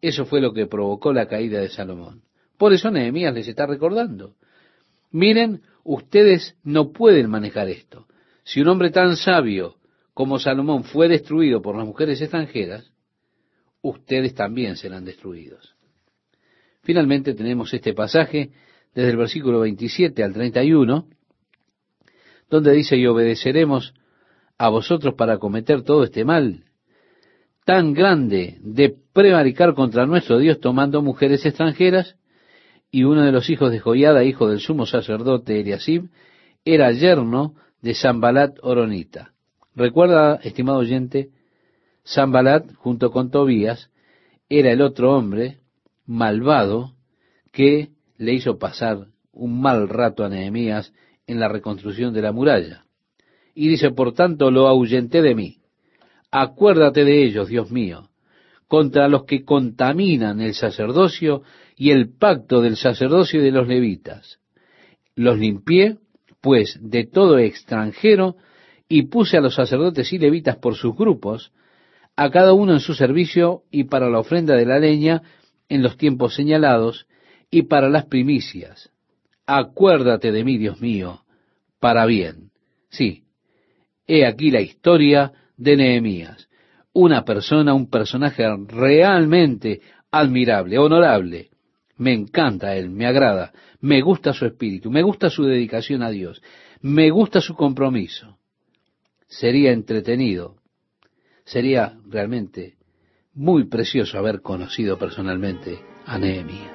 eso fue lo que provocó la caída de Salomón. Por eso Nehemías les está recordando. Miren, ustedes no pueden manejar esto. Si un hombre tan sabio como Salomón fue destruido por las mujeres extranjeras, ustedes también serán destruidos. Finalmente tenemos este pasaje desde el versículo 27 al 31, donde dice, y obedeceremos a vosotros para cometer todo este mal tan grande de prevaricar contra nuestro Dios tomando mujeres extranjeras, y uno de los hijos de Joiada, hijo del sumo sacerdote Eliasib, era yerno de Sambalat Oronita. Recuerda, estimado oyente, Sambalat, junto con Tobías, era el otro hombre malvado que le hizo pasar un mal rato a Nehemías en la reconstrucción de la muralla. Y dice, por tanto, lo ahuyenté de mí. Acuérdate de ellos, Dios mío, contra los que contaminan el sacerdocio y el pacto del sacerdocio y de los levitas. Los limpié, pues, de todo extranjero, y puse a los sacerdotes y levitas por sus grupos, a cada uno en su servicio y para la ofrenda de la leña en los tiempos señalados y para las primicias. Acuérdate de mí, Dios mío, para bien. Sí, He aquí la historia de Nehemías. Una persona, un personaje realmente admirable, honorable. Me encanta él, me agrada, me gusta su espíritu, me gusta su dedicación a Dios, me gusta su compromiso. Sería entretenido, sería realmente muy precioso haber conocido personalmente a Nehemías.